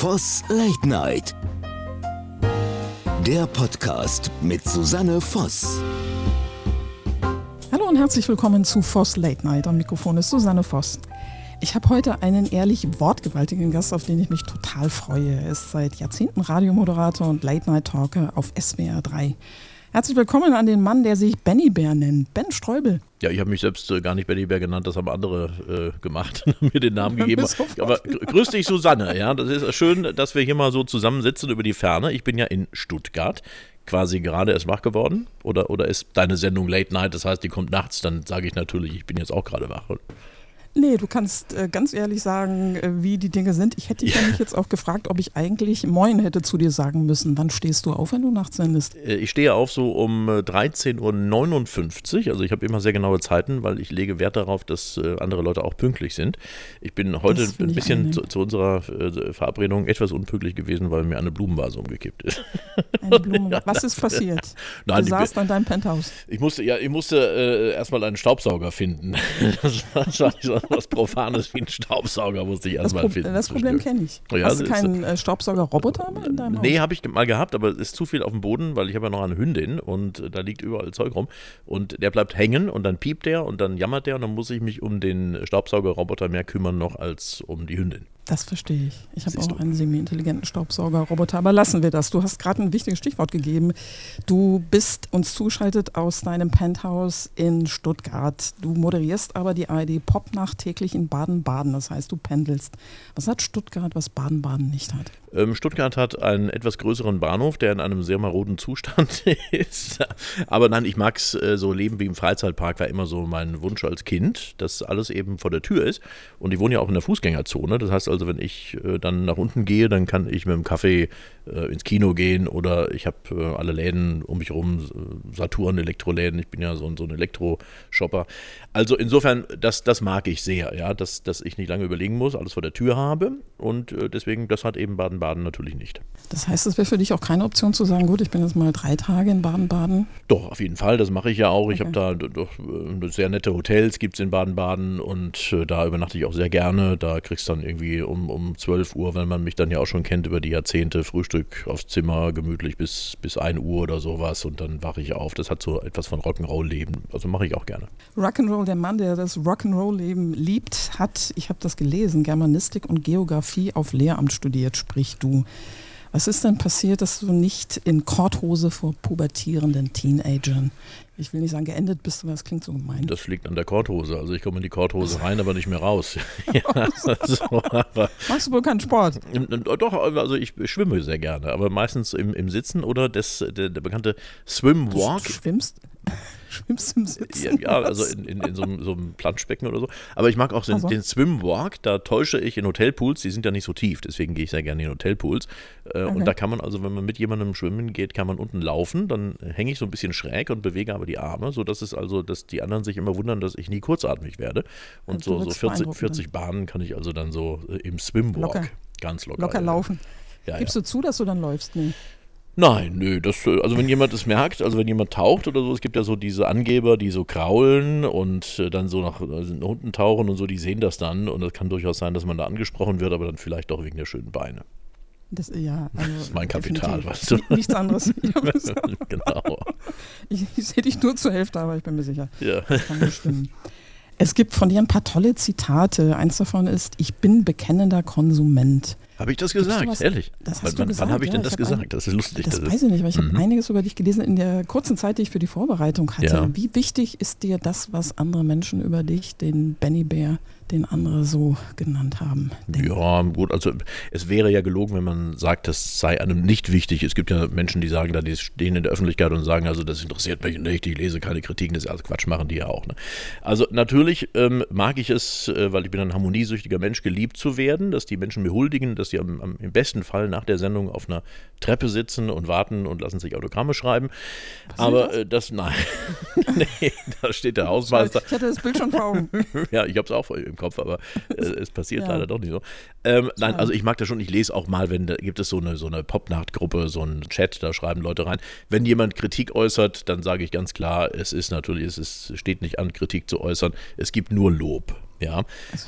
Voss Late Night. Der Podcast mit Susanne Voss. Hallo und herzlich willkommen zu Voss Late Night. Am Mikrofon ist Susanne Voss. Ich habe heute einen ehrlich wortgewaltigen Gast, auf den ich mich total freue. Er ist seit Jahrzehnten Radiomoderator und Late Night Talker auf SWR 3. Herzlich willkommen an den Mann, der sich Benny Bär nennt, Ben Streubel. Ja, ich habe mich selbst äh, gar nicht Benny Bär genannt, das haben andere äh, gemacht, mir den Namen gegeben. Aber grüß dich, Susanne. Ja, das ist schön, dass wir hier mal so zusammensitzen über die Ferne. Ich bin ja in Stuttgart quasi gerade erst wach geworden? Oder, oder ist deine Sendung Late Night, das heißt, die kommt nachts, dann sage ich natürlich, ich bin jetzt auch gerade wach. Nee, du kannst äh, ganz ehrlich sagen, äh, wie die Dinge sind. Ich hätte dich ja. nämlich jetzt auch gefragt, ob ich eigentlich Moin hätte zu dir sagen müssen. Wann stehst du auf, wenn du nachts sendest? Äh, ich stehe auf so um 13.59 Uhr. Also ich habe immer sehr genaue Zeiten, weil ich lege Wert darauf, dass äh, andere Leute auch pünktlich sind. Ich bin heute ein bisschen zu, zu, unserer äh, Verabredung etwas unpünktlich gewesen, weil mir eine Blumenvase umgekippt ist. Eine Blumenvase? Was ist passiert? Nein, du saßt an deinem Penthouse. Ich musste, ja, ich musste äh, erstmal einen Staubsauger finden. das war, das war was Profanes wie ein Staubsauger, musste ich erstmal finden. Das Problem kenne ich. Ja, Hast du keinen äh, Staubsauger-Roboter in deinem Haus? Nee, habe ich mal gehabt, aber es ist zu viel auf dem Boden, weil ich habe ja noch eine Hündin und äh, da liegt überall Zeug rum. Und der bleibt hängen und dann piept der und dann jammert der und dann muss ich mich um den Staubsauger-Roboter mehr kümmern noch als um die Hündin. Das verstehe ich. Ich habe auch du? einen semi-intelligenten Staubsauger-Roboter, aber lassen wir das. Du hast gerade ein wichtiges Stichwort gegeben. Du bist uns zuschaltet aus deinem Penthouse in Stuttgart. Du moderierst aber die ARD Popnacht täglich in Baden-Baden. Das heißt, du pendelst. Was hat Stuttgart, was Baden-Baden nicht hat? Ähm, Stuttgart hat einen etwas größeren Bahnhof, der in einem sehr maroden Zustand ist. Aber nein, ich mag es äh, so leben wie im Freizeitpark, war immer so mein Wunsch als Kind, dass alles eben vor der Tür ist. Und ich wohne ja auch in der Fußgängerzone. Das heißt also, wenn ich äh, dann nach unten gehe, dann kann ich mit dem Kaffee äh, ins Kino gehen oder ich habe äh, alle Läden um mich herum, Saturn, Elektroläden. Ich bin ja so, so ein Elektroshopper. Also insofern, das, das mag ich sehr, ja, dass, dass ich nicht lange überlegen muss, alles vor der Tür habe. Und äh, deswegen, das hat eben Baden Baden-Baden natürlich nicht. Das heißt, es wäre für dich auch keine Option zu sagen, gut, ich bin jetzt mal drei Tage in Baden-Baden? Doch, auf jeden Fall, das mache ich ja auch. Okay. Ich habe da doch äh, sehr nette Hotels, gibt es in Baden-Baden und äh, da übernachte ich auch sehr gerne. Da kriegst du dann irgendwie um, um 12 Uhr, wenn man mich dann ja auch schon kennt über die Jahrzehnte, Frühstück aufs Zimmer, gemütlich bis, bis 1 Uhr oder sowas und dann wache ich auf. Das hat so etwas von Rock'n'Roll-Leben. Also mache ich auch gerne. Rock'n'Roll, der Mann, der das Rock'n'Roll-Leben liebt, hat, ich habe das gelesen, Germanistik und Geografie auf Lehramt studiert, sprich du. Was ist denn passiert, dass du nicht in Korthose vor pubertierenden Teenagern, ich will nicht sagen geendet bist, aber das klingt so gemein. Das liegt an der Korthose. Also ich komme in die Korthose rein, aber nicht mehr raus. ja, so, Machst du wohl keinen Sport? Doch, also ich schwimme sehr gerne, aber meistens im, im Sitzen oder das, der, der bekannte Swim-Walk. Du schwimmst? Schwimmst im Sitzen? Ja, also in, in, in so, einem, so, einem Planschbecken oder so. Aber ich mag auch den, also. den Swimwalk, da täusche ich in Hotelpools, die sind ja nicht so tief, deswegen gehe ich sehr gerne in Hotelpools. Äh, okay. Und da kann man also, wenn man mit jemandem schwimmen geht, kann man unten laufen, dann hänge ich so ein bisschen schräg und bewege aber die Arme, sodass es also, dass die anderen sich immer wundern, dass ich nie kurzatmig werde. Und also so, so 40, 40 Bahnen kann ich also dann so äh, im Swimwalk locker. ganz locker. Locker laufen. Ja, Gibst ja. du zu, dass du dann läufst? Nee. Nein, nö, das, äh, also wenn jemand es merkt, also wenn jemand taucht oder so, es gibt ja so diese Angeber, die so kraulen und äh, dann so nach also unten tauchen und so, die sehen das dann und es kann durchaus sein, dass man da angesprochen wird, aber dann vielleicht auch wegen der schönen Beine. Das, ja, also das ist mein Kapital, weißt du. Nichts anderes. genau. Ich, ich sehe dich nur zur Hälfte, aber ich bin mir sicher. Ja. Das kann nicht stimmen. Es gibt von dir ein paar tolle Zitate. Eins davon ist, ich bin bekennender Konsument. Habe ich das gesagt? Ehrlich? Das hast wann, du wann habe ich denn das gesagt? Ein, das ist lustig. Das, das weiß ich nicht, weil ich mhm. habe einiges über dich gelesen in der kurzen Zeit, die ich für die Vorbereitung hatte. Ja. Wie wichtig ist dir das, was andere Menschen über dich, den Benny Bär, den andere so genannt haben. Denken. Ja, gut, also es wäre ja gelogen, wenn man sagt, das sei einem nicht wichtig. Es gibt ja Menschen, die sagen, da die stehen in der Öffentlichkeit und sagen, also das interessiert mich nicht, ich lese keine Kritiken, das ist alles Quatsch, machen die ja auch. Ne? Also natürlich ähm, mag ich es, äh, weil ich bin ein harmoniesüchtiger Mensch, geliebt zu werden, dass die Menschen mir huldigen, dass sie am, am, im besten Fall nach der Sendung auf einer Treppe sitzen und warten und lassen sich Autogramme schreiben. Was Aber das? Äh, das, nein, nee, da steht der Hausmeister. Ich hatte das Bild schon vor Augen. ja, ich habe es auch im Kopf, aber äh, es passiert ja. leider doch nicht so. Ähm, nein, also ich mag das schon, ich lese auch mal, wenn da gibt es so eine, so eine Popnacht-Gruppe, so einen Chat, da schreiben Leute rein. Wenn jemand Kritik äußert, dann sage ich ganz klar, es ist natürlich, es ist, steht nicht an, Kritik zu äußern, es gibt nur Lob. Ja,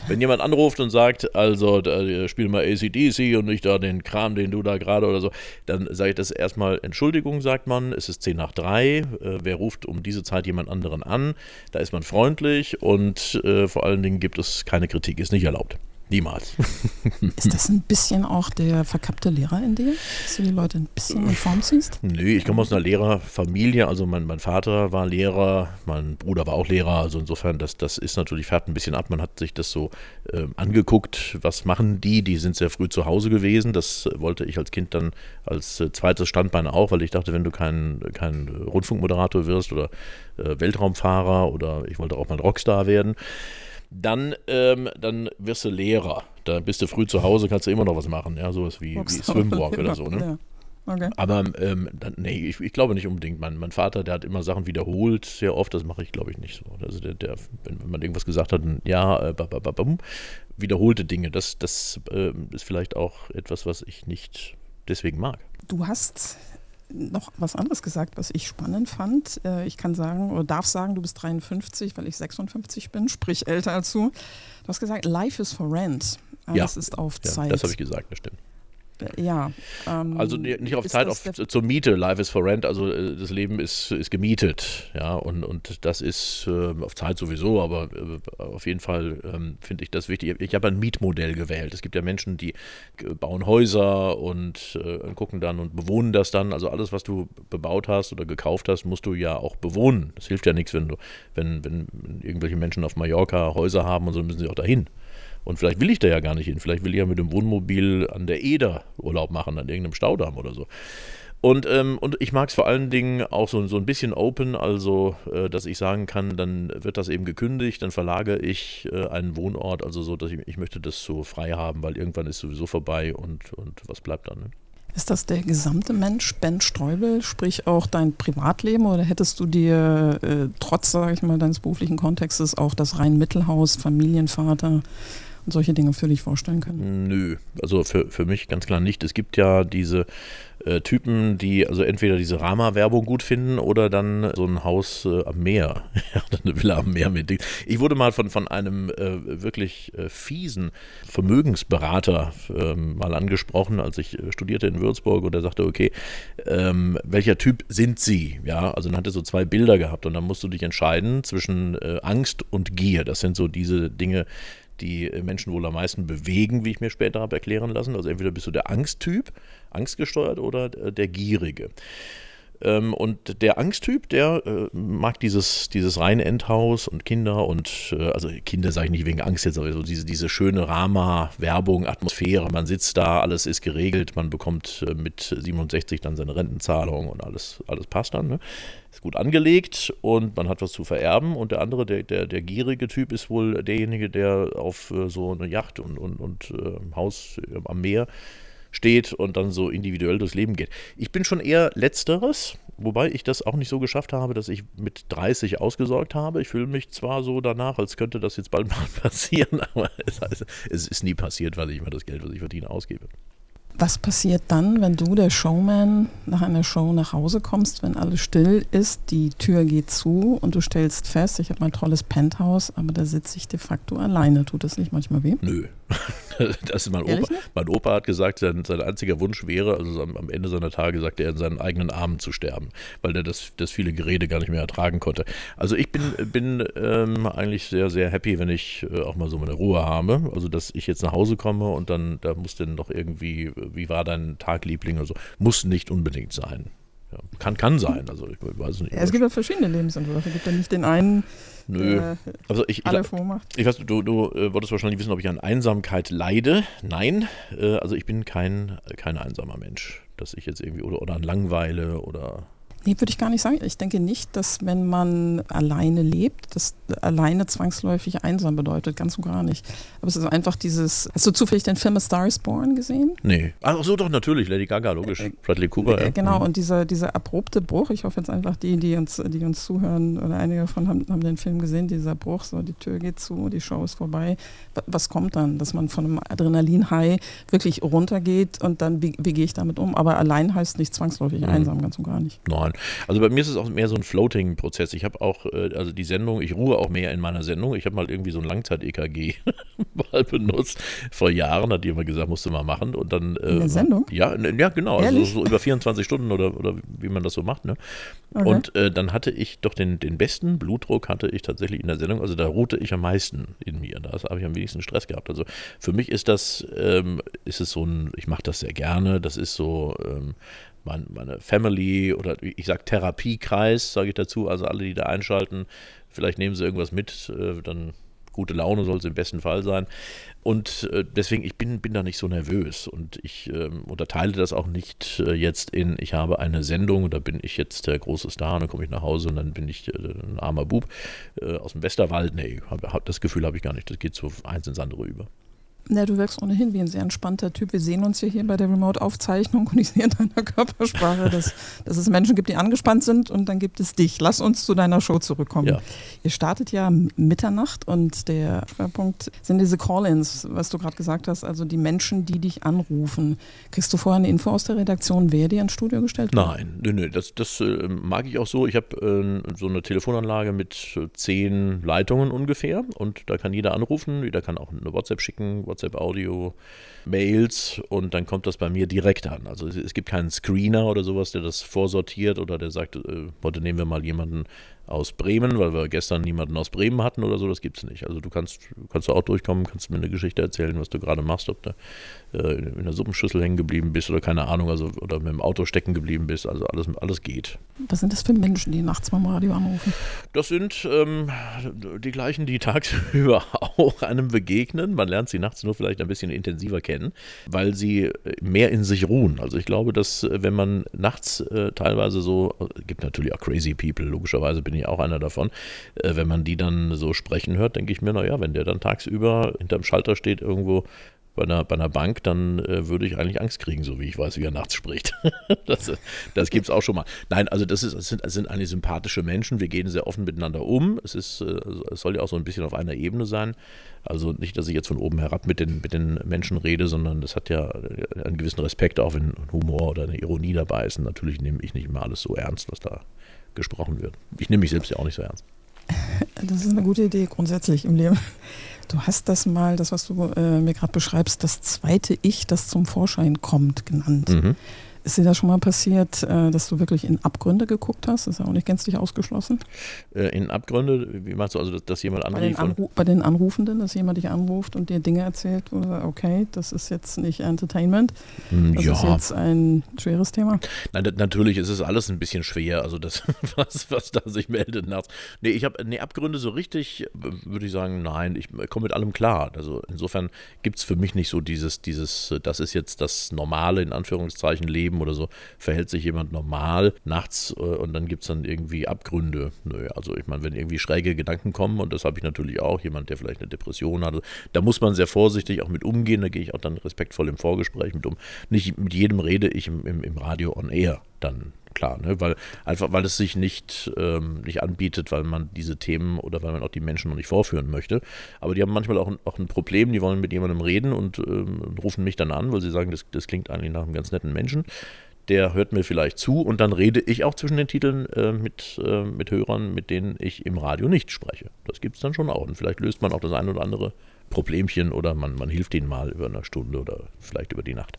wenn jemand anruft und sagt, also da, spiel mal ACDC und nicht da den Kram, den du da gerade oder so, dann sage ich das erstmal, Entschuldigung, sagt man, es ist 10 nach 3, äh, wer ruft um diese Zeit jemand anderen an, da ist man freundlich und äh, vor allen Dingen gibt es keine Kritik, ist nicht erlaubt. Niemals. Ist das ein bisschen auch der verkappte Lehrer in dir, dass du die Leute ein bisschen in Form ziehst? Nö, ich komme aus einer Lehrerfamilie. Also mein, mein Vater war Lehrer, mein Bruder war auch Lehrer. Also insofern, das, das ist natürlich, färbt ein bisschen ab. Man hat sich das so äh, angeguckt, was machen die? Die sind sehr früh zu Hause gewesen. Das wollte ich als Kind dann als äh, zweites Standbein auch, weil ich dachte, wenn du kein, kein Rundfunkmoderator wirst oder äh, Weltraumfahrer oder ich wollte auch mal Rockstar werden, dann, ähm, dann wirst du Lehrer. Da bist du früh zu Hause, kannst du immer noch was machen, ja, sowas wie, wie Swimwalk oder so, ne? Ja. Okay. Aber ähm, dann, nee, ich, ich, glaube nicht unbedingt. Mein, mein Vater, der hat immer Sachen wiederholt, sehr oft. Das mache ich, glaube ich, nicht so. Also der, der wenn, wenn, man irgendwas gesagt hat, ja, äh, babababum, wiederholte Dinge. Das, das äh, ist vielleicht auch etwas, was ich nicht deswegen mag. Du hast noch was anderes gesagt, was ich spannend fand. Äh, ich kann sagen oder darf sagen, du bist 53, weil ich 56 bin, sprich älter als du. Du hast gesagt, Life is for Rent. Alles ja, ist auf Zeit. Ja, das habe ich gesagt, das stimmt. Ja. Ähm, also nicht auf Zeit, auf, zur Miete. Life is for rent. Also äh, das Leben ist, ist gemietet. Ja, und, und das ist äh, auf Zeit sowieso, aber äh, auf jeden Fall ähm, finde ich das wichtig. Ich habe ein Mietmodell gewählt. Es gibt ja Menschen, die bauen Häuser und äh, gucken dann und bewohnen das dann. Also alles, was du bebaut hast oder gekauft hast, musst du ja auch bewohnen. Das hilft ja nichts, wenn du, wenn, wenn irgendwelche Menschen auf Mallorca Häuser haben und so müssen sie auch dahin. Und vielleicht will ich da ja gar nicht hin. Vielleicht will ich ja mit dem Wohnmobil an der Eder Urlaub machen, an irgendeinem Staudamm oder so. Und, ähm, und ich mag es vor allen Dingen auch so, so ein bisschen open, also äh, dass ich sagen kann, dann wird das eben gekündigt, dann verlagere ich äh, einen Wohnort, also so, dass ich, ich möchte das so frei haben, weil irgendwann ist sowieso vorbei und, und was bleibt dann. Ne? Ist das der gesamte Mensch, Ben Streubel, sprich auch dein Privatleben oder hättest du dir äh, trotz, sage ich mal, deines beruflichen Kontextes auch das Rhein-Mittelhaus, Familienvater, und solche Dinge für dich vorstellen können? Nö, also für, für mich ganz klar nicht. Es gibt ja diese äh, Typen, die also entweder diese Rama-Werbung gut finden oder dann so ein Haus äh, am Meer. eine Villa am Meer mit. Ich wurde mal von, von einem äh, wirklich äh, fiesen Vermögensberater ähm, mal angesprochen, als ich äh, studierte in Würzburg und er sagte, okay, ähm, welcher Typ sind Sie? Ja, also dann hat er so zwei Bilder gehabt und dann musst du dich entscheiden zwischen äh, Angst und Gier. Das sind so diese Dinge, die Menschen wohl am meisten bewegen, wie ich mir später habe erklären lassen. Also entweder bist du der Angsttyp, angstgesteuert oder der Gierige. Ähm, und der Angsttyp, der äh, mag dieses, dieses reine Endhaus und Kinder und, äh, also Kinder sage ich nicht wegen Angst jetzt, aber so diese, diese schöne Rama-Werbung, Atmosphäre. Man sitzt da, alles ist geregelt, man bekommt äh, mit 67 dann seine Rentenzahlung und alles, alles passt dann. Ne? Ist gut angelegt und man hat was zu vererben. Und der andere, der, der, der gierige Typ, ist wohl derjenige, der auf äh, so eine Yacht und, und, und äh, Haus am Meer steht und dann so individuell durchs Leben geht. Ich bin schon eher letzteres, wobei ich das auch nicht so geschafft habe, dass ich mit 30 ausgesorgt habe. Ich fühle mich zwar so danach, als könnte das jetzt bald mal passieren, aber es, ist nie passiert, weil ich immer das Geld, was ich verdiene, ausgebe. Was passiert dann, wenn du, der Showman, nach einer Show nach Hause kommst, wenn alles still ist, die Tür geht zu und du stellst fest, ich habe mein tolles Penthouse, aber da sitze ich de facto alleine. Tut das nicht manchmal weh? Nö. Das ist mein Ehrlich Opa. Mein Opa hat gesagt, sein, sein einziger Wunsch wäre, also am, Ende seiner Tage sagt er, in seinen eigenen Armen zu sterben, weil er das, das viele Gerede gar nicht mehr ertragen konnte. Also ich bin, bin ähm, eigentlich sehr, sehr happy, wenn ich äh, auch mal so meine Ruhe habe. Also dass ich jetzt nach Hause komme und dann, da muss dann noch irgendwie wie war dein Tag, Liebling oder so. Muss nicht unbedingt sein. Ja, kann, kann sein, also ich weiß nicht. Ja, es gibt ja verschiedene Lebensentwürfe. Es gibt ja nicht den einen, Nö. Der also ich, alle vormacht. Ich weiß, du, du äh, wolltest wahrscheinlich wissen, ob ich an Einsamkeit leide. Nein, äh, also ich bin kein, kein einsamer Mensch, dass ich jetzt irgendwie oder, oder an Langweile oder Nee, würde ich gar nicht sagen. Ich denke nicht, dass wenn man alleine lebt, dass alleine zwangsläufig einsam bedeutet. Ganz und gar nicht. Aber es ist einfach dieses. Hast du zufällig den Film A Star is Born gesehen? Nee. Ach so, doch, natürlich. Lady Gaga, logisch. Äh, Bradley Cooper. Äh, ja. Genau, mhm. und dieser, dieser abrupte Bruch. Ich hoffe jetzt einfach, die, die uns, die uns zuhören oder einige davon haben, haben den Film gesehen. Dieser Bruch, so die Tür geht zu, die Show ist vorbei. Was kommt dann? Dass man von einem Adrenalin-High wirklich runtergeht und dann, wie, wie gehe ich damit um? Aber allein heißt nicht zwangsläufig mhm. einsam, ganz und gar nicht. Nein, Nein, also bei mir ist es auch mehr so ein Floating-Prozess. Ich habe auch, äh, also die Sendung, ich ruhe auch mehr in meiner Sendung. Ich habe mal irgendwie so ein Langzeit-EKG mal benutzt. Vor Jahren hat immer gesagt, musste mal machen. Und dann, äh, in der Sendung? Ja, ja genau. Also so über 24 Stunden oder, oder wie man das so macht. Ne? Okay. Und äh, dann hatte ich doch den, den besten Blutdruck hatte ich tatsächlich in der Sendung. Also da ruhte ich am meisten in mir. Da habe ich am wenigsten Stress gehabt. Also für mich ist das, ähm, ist es so ein, ich mache das sehr gerne. Das ist so ähm, mein, meine Family oder ich sage Therapiekreis, sage ich dazu. Also alle, die da einschalten, vielleicht nehmen sie irgendwas mit, äh, dann gute Laune soll es im besten Fall sein. Und äh, deswegen, ich bin, bin da nicht so nervös und ich äh, unterteile das auch nicht äh, jetzt in, ich habe eine Sendung und da bin ich jetzt der große Star und dann komme ich nach Hause und dann bin ich äh, ein armer Bub äh, aus dem Westerwald. Nee, hab, hab, das Gefühl habe ich gar nicht. Das geht so eins ins andere über. Na, du wirkst ohnehin wie ein sehr entspannter Typ. Wir sehen uns ja hier bei der Remote-Aufzeichnung und ich sehe in deiner Körpersprache, dass, dass es Menschen gibt, die angespannt sind und dann gibt es dich. Lass uns zu deiner Show zurückkommen. Ja. Ihr startet ja Mitternacht und der Schwerpunkt sind diese Call-ins, was du gerade gesagt hast, also die Menschen, die dich anrufen. Kriegst du vorher eine Info aus der Redaktion, wer dir ins Studio gestellt wird? Nein, nö, nö, das, das äh, mag ich auch so. Ich habe äh, so eine Telefonanlage mit zehn Leitungen ungefähr und da kann jeder anrufen, jeder kann auch eine WhatsApp schicken, WhatsApp-Audio, Mails und dann kommt das bei mir direkt an. Also es, gibt keinen Screener oder sowas, der das vorsortiert oder der sagt, äh, heute nehmen wir mal jemanden aus Bremen, weil wir gestern niemanden aus Bremen hatten oder so, das gibt es nicht. Also du kannst, kannst du auch durchkommen, kannst mir eine Geschichte erzählen, was du gerade machst, ob du äh, in der Suppenschüssel hängen geblieben bist oder keine Ahnung, also oder mit dem Auto stecken geblieben bist, also alles, alles geht. Was sind das für Menschen, die nachts beim Radio anrufen? Das sind ähm, die gleichen, die tagsüber auch einem begegnen. Man lernt sie nachts nur vielleicht ein bisschen intensiver kennen, weil sie mehr in sich ruhen. Also ich glaube, dass äh, wenn man nachts äh, teilweise so, äh, gibt natürlich auch crazy people, logischerweise bin ich ich auch einer davon. Äh, wenn man die dann so sprechen hört, denke ich mir, naja, wenn der dann tagsüber hinterm Schalter steht irgendwo bei einer, bei einer Bank, dann äh, würde ich eigentlich Angst kriegen, so wie ich weiß, wie er nachts spricht. das das gibt es auch schon mal. Nein, also das, ist, das, sind, das sind eigentlich sympathische Menschen. Wir gehen sehr offen miteinander um. Es, ist, äh, es soll ja auch so ein bisschen auf einer Ebene sein. Also nicht, dass ich jetzt von oben herab mit den, mit den Menschen rede, sondern das hat ja einen gewissen Respekt, auch wenn Humor oder eine Ironie dabei ist. Und natürlich nehme ich nicht immer alles so ernst, was da gesprochen wird. Ich nehme mich selbst ja auch nicht so ernst. Das ist eine gute Idee grundsätzlich im Leben. Du hast das mal, das was du äh, mir gerade beschreibst, das zweite Ich, das zum Vorschein kommt, genannt. Mhm. Ist dir das schon mal passiert, äh, dass du wirklich in Abgründe geguckt hast? Das ist ja auch nicht gänzlich ausgeschlossen. Äh, in Abgründe, wie meinst du, also dass, jemand anruft? Bei den, Anru bei den Anrufenden, dass jemand dich anruft und dir Dinge erzählt, oder okay, das ist jetzt nicht Entertainment. Hm, das ja. ist jetzt ein schweres Thema. Nein, natürlich ist es alles ein bisschen schwer, also das, was, was da sich meldet nachts. Nee, ich habe, nee, Abgründe so richtig, würde ich sagen, nein, ich komme mit allem klar. Also insofern gibt es für mich nicht so dieses, dieses, das ist jetzt das normale, in Anführungszeichen, Leben Leben oder so, verhält sich jemand normal nachts äh, und dann gibt es dann irgendwie Abgründe. Nö, also ich meine, wenn irgendwie schräge Gedanken kommen, und das habe ich natürlich auch, jemand, der vielleicht eine Depression hat, da muss man sehr vorsichtig auch mit umgehen, da gehe ich auch dann respektvoll im Vorgespräch mit um. Nicht mit jedem rede ich im, im, im Radio on air dann klar, ne? weil einfach weil es sich nicht, ähm, nicht anbietet, weil man diese Themen oder weil man auch die Menschen noch nicht vorführen möchte. Aber die haben manchmal auch ein, auch ein Problem, die wollen mit jemandem reden und ähm, rufen mich dann an, weil sie sagen, das, das klingt eigentlich nach einem ganz netten Menschen. Der hört mir vielleicht zu und dann rede ich auch zwischen den Titeln äh, mit, äh, mit Hörern, mit denen ich im Radio nicht spreche. Das gibt es dann schon auch. Und vielleicht löst man auch das ein oder andere Problemchen oder man, man hilft ihnen mal über eine Stunde oder vielleicht über die Nacht.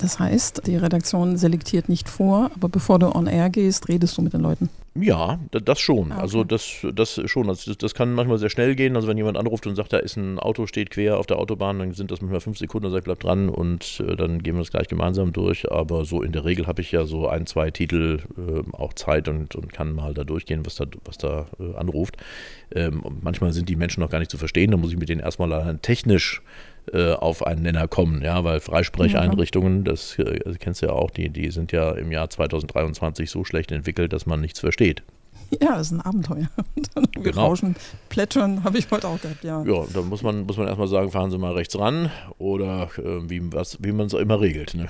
Das heißt, die Redaktion selektiert nicht vor, aber bevor du on air gehst, redest du mit den Leuten. Ja, das schon. Ah, also okay. Also das, das schon. Also das, das, kann manchmal sehr schnell gehen. Also wenn jemand anruft und sagt, da ist ein Auto, steht quer auf der Autobahn, dann sind das manchmal fünf Sekunden, dann sage ich, bleib dran und äh, dann gehen wir das gleich gemeinsam durch. Aber so in der Regel habe ich ja so ein, zwei Titel äh, auch Zeit und, und kann mal da durchgehen, was da, was da äh, anruft. Ähm, manchmal sind die Menschen noch gar nicht zu verstehen, da muss ich mit denen erstmal technisch äh, auf einen Nenner kommen, ja, weil Freisprecheinrichtungen, das, äh, kennst du ja auch, die, die sind ja im Jahr 2023 so schlecht entwickelt, dass man nichts versteht. Ja, das ist ein Abenteuer. genau. Rauschen, Plätschern habe ich heute auch gehabt, ja. Ja, da muss man, muss man erstmal sagen, fahren Sie mal rechts ran oder äh, wie, wie man es immer regelt. Ne?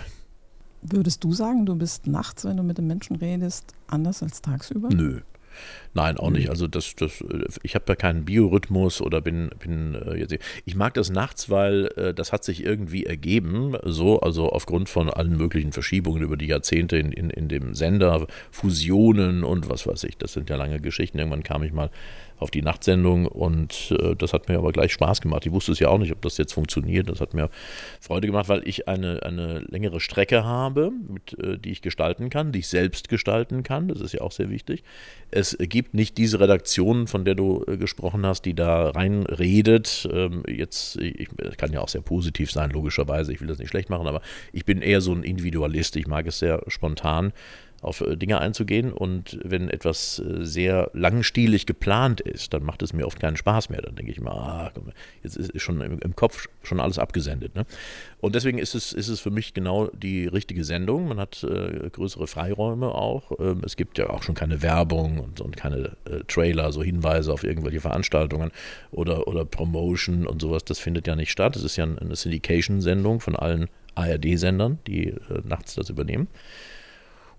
Würdest du sagen, du bist nachts, wenn du mit den Menschen redest, anders als tagsüber? Nö. Nein, auch nicht. Also das, das, ich habe da keinen Biorhythmus oder bin, bin äh, jetzt. Ich mag das nachts, weil äh, das hat sich irgendwie ergeben, so, also aufgrund von allen möglichen Verschiebungen über die Jahrzehnte in, in, in dem Sender, Fusionen und was weiß ich. Das sind ja lange Geschichten. Irgendwann kam ich mal auf die Nachtsendung und äh, das hat mir aber gleich Spaß gemacht. Ich wusste es ja auch nicht, ob das jetzt funktioniert. Das hat mir Freude gemacht, weil ich eine, eine längere Strecke habe, mit, äh, die ich gestalten kann, die ich selbst gestalten kann. Das ist ja auch sehr wichtig. Es gibt nicht diese Redaktion, von der du äh, gesprochen hast, die da reinredet. Ähm, jetzt, ich, kann ja auch sehr positiv sein, logischerweise. Ich will das nicht schlecht machen, aber ich bin eher so ein Individualist. Ich mag es sehr spontan auf äh, Dinge einzugehen. Und wenn etwas äh, sehr langstielig geplant ist, dann macht es mir oft keinen Spaß mehr. Dann denke ich mal, ah, komm, jetzt ist schon im, Kopf schon alles abgesendet. Ne? Und deswegen ist es, ist es für mich genau die richtige Sendung. Man hat äh, größere Freiräume auch. Ähm, es gibt ja auch schon keine Werbung und, und keine äh, Trailer, so Hinweise auf irgendwelche Veranstaltungen oder, oder Promotion und sowas. Das findet ja nicht statt. Es ist ja eine Syndication-Sendung von allen ARD-Sendern, die äh, nachts das übernehmen.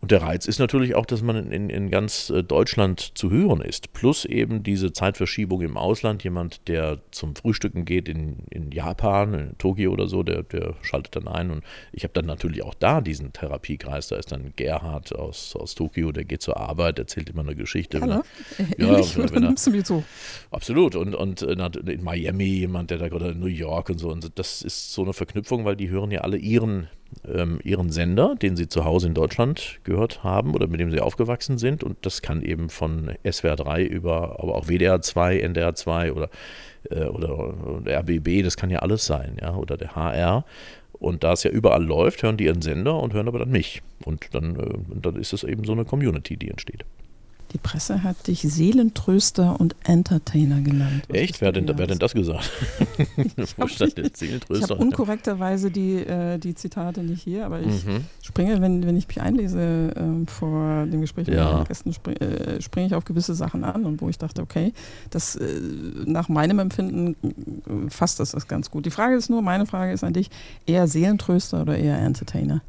Und der Reiz ist natürlich auch, dass man in, in ganz äh, Deutschland zu hören ist. Plus eben diese Zeitverschiebung im Ausland. Jemand, der zum Frühstücken geht in, in Japan, in Tokio oder so, der, der schaltet dann ein. Und ich habe dann natürlich auch da diesen Therapiekreis. Da ist dann Gerhard aus, aus Tokio, der geht zur Arbeit, erzählt immer eine Geschichte. Hallo? Ja, ja wenn er, nimmst du mir zu. Absolut. Und, und in Miami jemand, der da gerade in New York und so. Und das ist so eine Verknüpfung, weil die hören ja alle ihren ähm, ihren Sender, den sie zu Hause in Deutschland gehört haben oder mit dem sie aufgewachsen sind. Und das kann eben von SWR 3 über, aber auch WDR 2, NDR 2 oder, äh, oder, oder RBB, das kann ja alles sein, ja, oder der HR. Und da es ja überall läuft, hören die ihren Sender und hören aber dann mich. Und dann, äh, dann ist es eben so eine Community, die entsteht. Die Presse hat dich Seelentröster und Entertainer genannt. Was Echt? Wer denn, wer denn das gesagt? ich habe hab unkorrekterweise die, äh, die Zitate nicht hier, aber ich mhm. springe, wenn, wenn ich mich einlese äh, vor dem Gespräch mit ja. meinen Gästen, spring, äh, springe ich auf gewisse Sachen an und wo ich dachte, okay, das äh, nach meinem Empfinden äh, fasst das, das ganz gut. Die Frage ist nur, meine Frage ist an dich, eher Seelentröster oder eher Entertainer?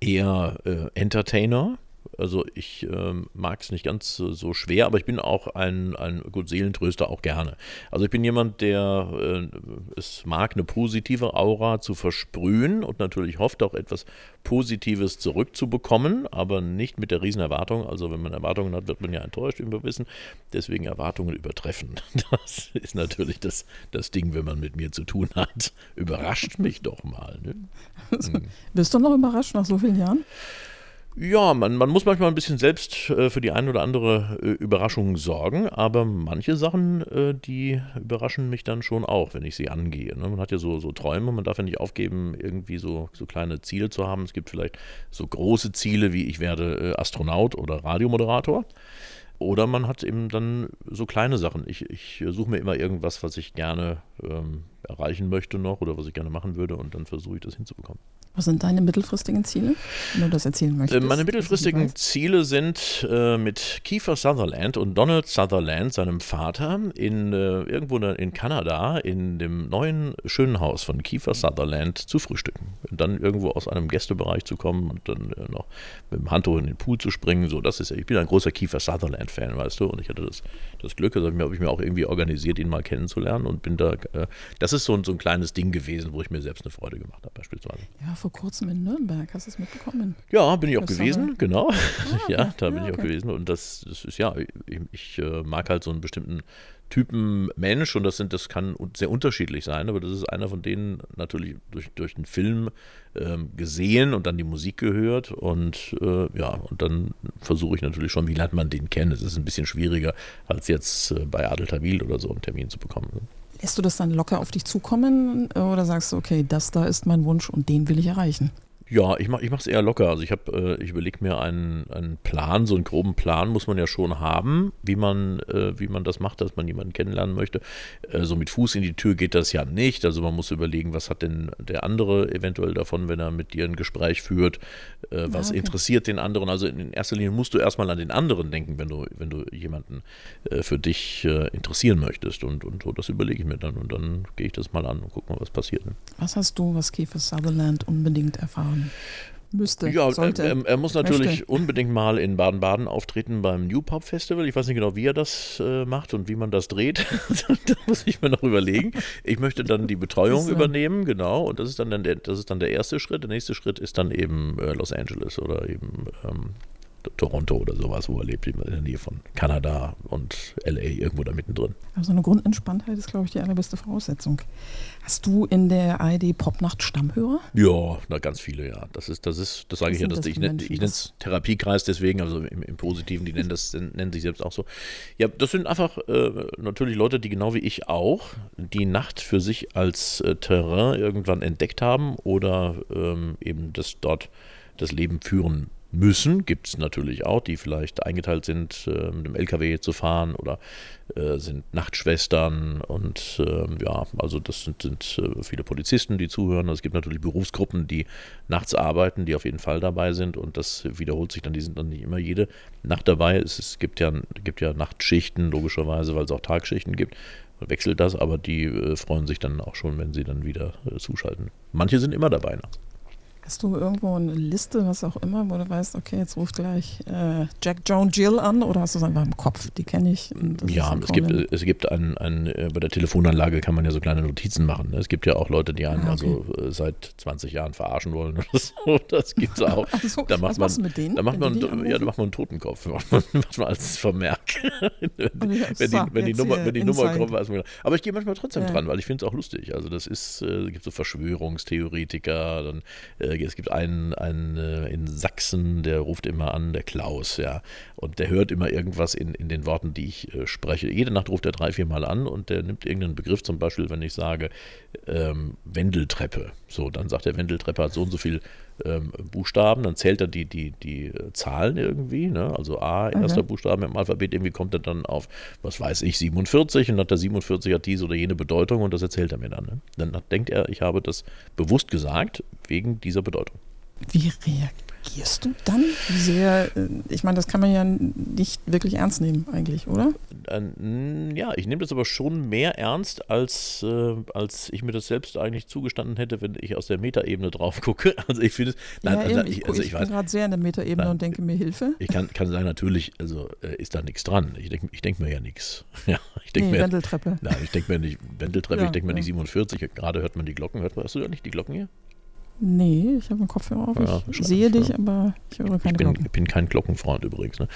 Eher äh, Entertainer also ich ähm, mag es nicht ganz so, schwer, aber ich bin auch ein, ein gut Seelentröster auch gerne. Also ich bin jemand, der äh, es mag, eine positive Aura zu versprühen und natürlich hofft auch etwas Positives zurückzubekommen, aber nicht mit der riesen Erwartung. Also wenn man Erwartungen hat, wird man ja enttäuscht, wie wir wissen. Deswegen Erwartungen übertreffen. Das ist natürlich das, das Ding, wenn man mit mir zu tun hat. Überrascht mich doch mal. Ne? Also, bist du noch überrascht nach so vielen Jahren? Ja, man, man muss manchmal ein bisschen selbst äh, für die eine oder andere äh, Überraschung sorgen, aber manche Sachen, äh, die überraschen mich dann schon auch, wenn ich sie angehe. Ne? Man hat ja so, so Träume, man darf ja nicht aufgeben, irgendwie so, so kleine Ziele zu haben. Es gibt vielleicht so große Ziele wie ich werde äh, Astronaut oder Radiomoderator. Oder man hat eben dann so kleine Sachen. Ich, ich suche mir immer irgendwas, was ich gerne ähm, erreichen möchte noch oder was ich gerne machen würde und dann versuche ich das hinzubekommen. Was sind deine mittelfristigen Ziele, wenn du das erzählen möchtest? Äh, meine mittelfristigen Ziele sind äh, mit Kiefer Sutherland und Donald Sutherland, seinem Vater, in, äh, irgendwo in Kanada in dem neuen schönen Haus von Kiefer Sutherland zu frühstücken. Und dann irgendwo aus einem Gästebereich zu kommen und dann äh, noch mit dem Handtuch in den Pool zu springen. So, das ist, ich bin ein großer Kiefer Sutherland-Fan, weißt du, und ich hatte das, das Glück, also habe ich mir auch irgendwie organisiert, ihn mal kennenzulernen und bin da, äh, das ist so, so ein kleines Ding gewesen, wo ich mir selbst eine Freude gemacht habe, beispielsweise. Ja, vor kurzem in Nürnberg. Hast du es mitbekommen? Ja, bin ich auch gewesen, genau. Ah, ja, da bin ja, ich auch gewesen. Und das, das ist ja, ich, ich äh, mag halt so einen bestimmten Typen Mensch und das sind, das kann sehr unterschiedlich sein, aber das ist einer von denen natürlich durch, durch den Film ähm, gesehen und dann die Musik gehört und äh, ja, und dann versuche ich natürlich schon, wie lernt man den kennen. Es ist ein bisschen schwieriger, als jetzt äh, bei Adel Tawil oder so einen Termin zu bekommen. Ne? Lässt du das dann locker auf dich zukommen oder sagst du, okay, das da ist mein Wunsch und den will ich erreichen? Ja, ich mache ich es eher locker. Also ich habe, äh, ich überlege mir einen, einen Plan, so einen groben Plan muss man ja schon haben, wie man, äh, wie man das macht, dass man jemanden kennenlernen möchte. Äh, so mit Fuß in die Tür geht das ja nicht. Also man muss überlegen, was hat denn der andere eventuell davon, wenn er mit dir ein Gespräch führt, äh, was okay. interessiert den anderen. Also in erster Linie musst du erstmal an den anderen denken, wenn du, wenn du jemanden äh, für dich äh, interessieren möchtest. Und, und so, das überlege ich mir dann. Und dann gehe ich das mal an und gucke mal, was passiert. Ne? Was hast du, was Kiefer Sutherland unbedingt erfahren? Müsste, Ja, sollte. er, er muss natürlich möchte. unbedingt mal in Baden-Baden auftreten beim New Pop Festival. Ich weiß nicht genau, wie er das äh, macht und wie man das dreht. da muss ich mir noch überlegen. Ich möchte dann die Betreuung Ist, übernehmen, genau. Und das ist dann, dann der, das ist dann der erste Schritt. Der nächste Schritt ist dann eben äh, Los Angeles oder eben ähm, Toronto oder sowas, wo er lebt, in der Nähe von Kanada und LA, irgendwo da mittendrin. Also eine Grundentspanntheit ist, glaube ich, die allerbeste Voraussetzung. Hast du in der ARD Popnacht Stammhörer? Ja, na ganz viele, ja. Das ist, das ist, das sage ich ja, dass das ich, nenne ich nenne es Therapiekreis deswegen, also im, im Positiven, die nennen das, nennen sich selbst auch so. Ja, das sind einfach äh, natürlich Leute, die genau wie ich auch die Nacht für sich als äh, Terrain irgendwann entdeckt haben oder ähm, eben das dort das Leben führen müssen. Gibt es natürlich auch, die vielleicht eingeteilt sind, äh, mit dem LKW zu fahren oder äh, sind Nachtschwestern und ähm, ja, also das sind, sind äh, viele Polizisten, die zuhören. Es gibt natürlich Berufsgruppen, die nachts arbeiten, die auf jeden Fall dabei sind und das wiederholt sich dann, die sind dann nicht immer jede Nacht dabei. Es, es gibt, ja, gibt ja Nachtschichten, logischerweise, weil es auch Tagschichten gibt. Wechselt das, aber die äh, freuen sich dann auch schon, wenn sie dann wieder äh, zuschalten. Manche sind immer dabei. Ne? Hast du irgendwo eine Liste, was auch immer, wo du weißt, okay, jetzt ruft gleich äh, Jack Joan Jill an oder hast du es einfach im Kopf? Die kenne ich. Ja, es gibt, es gibt ein, ein, äh, bei der Telefonanlage kann man ja so kleine Notizen machen. ne? Es gibt ja auch Leute, die einen Ah, also äh, seit 20 Jahren verarschen wollen oder so. Das gibt's auch. Ach so, Da macht was man, machst du mit denen? Da macht man, die ja, da macht man einen Totenkopf. Macht man, als Vermerk. wenn, ja, wenn, die, wenn, die Nummer, wenn die Nummer kommt, weiß man. Aber ich gehe manchmal trotzdem Ja. dran, weil ich finde es auch lustig. Also das ist, äh, es gibt so Verschwörungstheoretiker, dann äh, es gibt einen, einen äh, in Sachsen, der ruft immer an, der Klaus, ja. Und der hört immer irgendwas in, in den Worten, die ich äh, spreche. Jede Nacht ruft er drei, vier Mal an und der nimmt irgendeinen Begriff, zum Beispiel, wenn ich sage, ähm, Wendeltreppe. So, dann sagt der Wendeltreppe hat so und so viel ähm, Buchstaben, dann zählt er die, die, die äh, Zahlen irgendwie, ne? also A, erster Buchstaben im Alphabet, irgendwie kommt er dann auf, was weiß ich, 47 und hat der 47 hat diese oder jene Bedeutung und das erzählt er mir dann. Ne? Dann hat, denkt er, ich habe das bewusst gesagt, wegen dieser Bedeutung. Wie reagierst du dann? Wie sehr, äh, ich meine, das kann man ja nicht wirklich ernst nehmen eigentlich, oder? Äh, ja, ich nehme das aber schon mehr ernst, als, äh, als ich mir das selbst eigentlich zugestanden hätte, wenn ich aus der Metaebene drauf gucke. Also ich finde es, nein, ja, also, ich, also ich, ich bin gerade sehr in der Metaebene und denke mir Hilfe. Ich kann, kann sagen, natürlich, also ist da nichts dran. Ich denke ich denk mir ja nichts. Ja, ich denke Nee, mir, Wendeltreppe. nein, ich denke mir nicht Wendeltreppe, Ja, ich denke mir ja. nicht 47. Gerade hört man die Glocken. Hört man, hast du ja nicht die Glocken hier? Nee, ich habe einen Kopfhörer auf. Ja, ich sehe ja. dich, aber ich höre Ich keine bin, Glocken. ich bin kein Glockenfreund übrigens. Ne?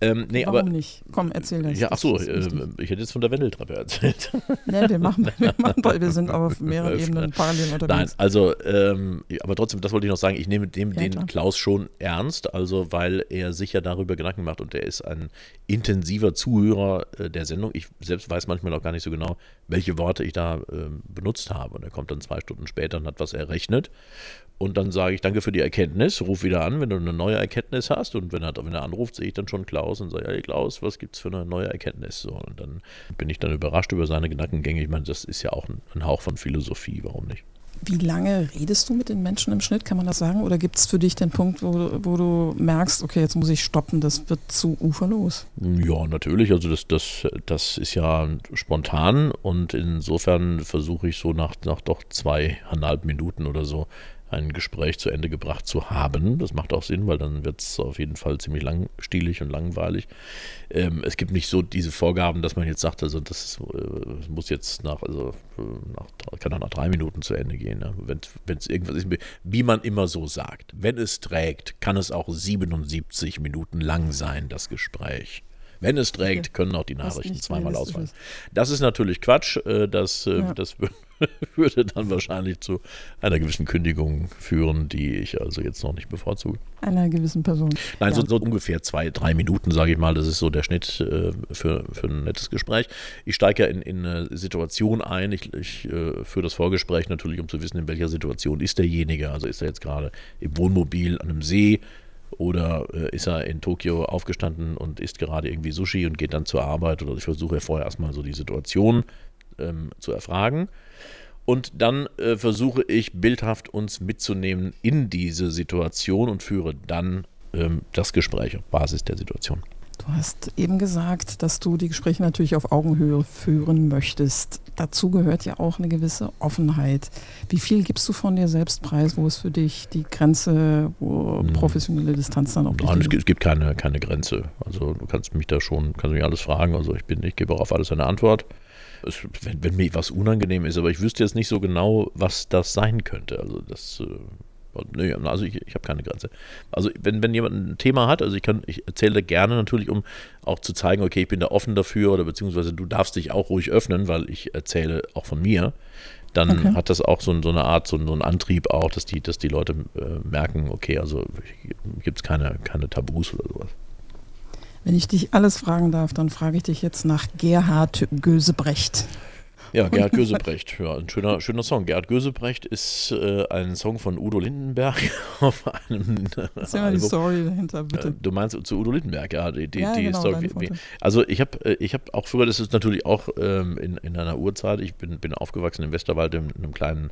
Ähm, nee, Warum aber. nicht? Komm, erzähl das. Ja, ach so, äh, ich hätte jetzt von der Wendeltreppe erzählt. Nee, wir machen, wir machen, weil wir sind auf mehreren. Ebenen parallel Nein, unterwegs. also, ähm, aber trotzdem, das wollte ich noch sagen, ich nehme dem, Ja, den klar. Klaus schon ernst, also weil er sich ja darüber Gedanken macht und er ist ein intensiver Zuhörer äh, der Sendung. Ich selbst weiß manchmal auch gar nicht so genau, welche Worte ich da ähm, benutzt habe. Und er kommt dann zwei Stunden später und hat was errechnet. Und dann sage ich, danke für die Erkenntnis, ruf wieder an, wenn du eine neue Erkenntnis hast. Und wenn er, wenn er anruft, sehe ich dann schon Klaus und sage, hey Klaus, was gibt's für eine neue Erkenntnis? So, und dann bin ich dann überrascht über seine Gedankengänge. Ich meine, das ist ja auch ein, ein Hauch von Philosophie, warum nicht? Wie lange redest du mit den Menschen im Schnitt? Kann man das sagen? Oder gibt es für dich den Punkt, wo, du- wo du merkst, okay, jetzt muss ich stoppen, das wird zu uferlos? Ja, natürlich. Also das, das, das ist ja spontan und insofern versuche ich so nach, nach doch zweieinhalb Minuten oder so ein Gespräch zu Ende gebracht zu haben. Das macht auch Sinn, weil dann wird es auf jeden Fall ziemlich langstielig und langweilig. Ähm, es gibt nicht so diese Vorgaben, dass man jetzt sagt, also das äh, muss jetzt nach, also äh, nach, kann auch nach drei Minuten zu Ende gehen. Ne? Wenn es irgendwas ist, wie man immer so sagt. Wenn es trägt, kann es auch 77 Minuten lang sein, das Gespräch. Wenn es trägt, können auch die Nachrichten zweimal ausfallen. Das ist natürlich Quatsch. äh, Das, äh, Ja. das würde dann wahrscheinlich zu einer gewissen Kündigung führen, die ich also jetzt noch nicht bevorzuge. Einer gewissen Person. Nein, Ja. so, so ungefähr zwei, drei Minuten, sage ich mal. Das ist so der Schnitt äh, für, für ein nettes Gespräch. Ich steige ja in, in eine Situation ein. Ich, ich äh, führe das Vorgespräch natürlich, um zu wissen, in welcher Situation ist derjenige. Also ist er jetzt gerade im Wohnmobil an einem See oder äh, ist er in Tokio aufgestanden und isst gerade irgendwie Sushi und geht dann zur Arbeit. Oder ich versuche ja vorher erstmal so die Situation ähm, zu erfragen. Und dann äh, versuche ich bildhaft uns mitzunehmen in diese Situation und führe dann ähm, das Gespräch auf Basis der Situation. Du hast eben gesagt, dass du die Gespräche natürlich auf Augenhöhe führen möchtest. Dazu gehört ja auch eine gewisse Offenheit. Wie viel gibst du von dir selbst preis? Wo ist für dich die Grenze, wo hm. professionelle Distanz dann auch Nein, es gibt, es gibt keine, keine Grenze. Also du kannst mich da schon, kannst mich alles fragen. Also ich bin, ich gebe auch auf alles eine Antwort. Es, wenn, wenn, mir was unangenehm ist, aber ich wüsste jetzt nicht so genau, was das sein könnte. Also das äh, Nö, also ich, ich habe keine Grenze. Also wenn, wenn jemand ein Thema hat, also ich kann, ich erzähle gerne natürlich, um auch zu zeigen, okay, ich bin da offen dafür oder beziehungsweise du darfst dich auch ruhig öffnen, weil ich erzähle auch von mir. Dann okay. hat das auch so, so eine Art, so, so einen Antrieb auch, dass die, dass die Leute äh, merken, okay, also gibt es keine, keine Tabus oder sowas. Wenn ich dich alles fragen darf, dann frage ich dich jetzt nach Gerhard Gösebrecht. Ja, Gerhard Gösebrecht, ja, ein schöner, schöner Song. Gerhard Gösebrecht ist äh, ein Song von Udo Lindenberg auf einem. Erzähl mal die Story dahinter, bitte. Äh, du meinst zu Udo Lindenberg, ja, die, die, ja, die genau, Story. Also ich habe äh, ich hab auch früher, das ist natürlich auch ähm, in, in einer Uhrzeit, ich bin, bin aufgewachsen im Westerwald in, in einem kleinen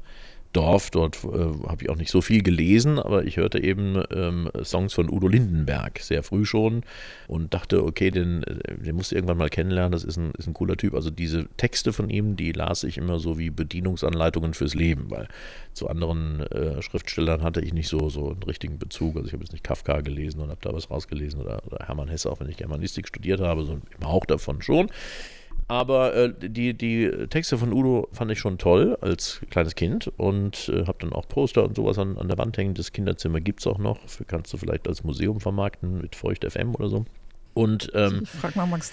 Dorf. Dort äh, habe ich auch nicht so viel gelesen, aber ich hörte eben ähm, Songs von Udo Lindenberg sehr früh schon und dachte, okay, den, äh, den musst du irgendwann mal kennenlernen, das ist ein, ist ein cooler Typ. Also diese Texte von ihm, die las ich immer so wie Bedienungsanleitungen fürs Leben, weil zu anderen äh, Schriftstellern hatte ich nicht so, so einen richtigen Bezug. Also ich habe jetzt nicht Kafka gelesen und habe da was rausgelesen oder, oder Hermann Hesse, auch wenn ich Germanistik studiert habe, so im Hauch davon schon. Aber äh, die, die Texte von Udo fand ich schon toll als kleines Kind und äh, habe dann auch Poster und sowas an, an der Wand hängen. Das Kinderzimmer gibt es auch noch. Kannst du vielleicht als Museum vermarkten mit Feucht FM oder so. Und, ähm, frag mal Max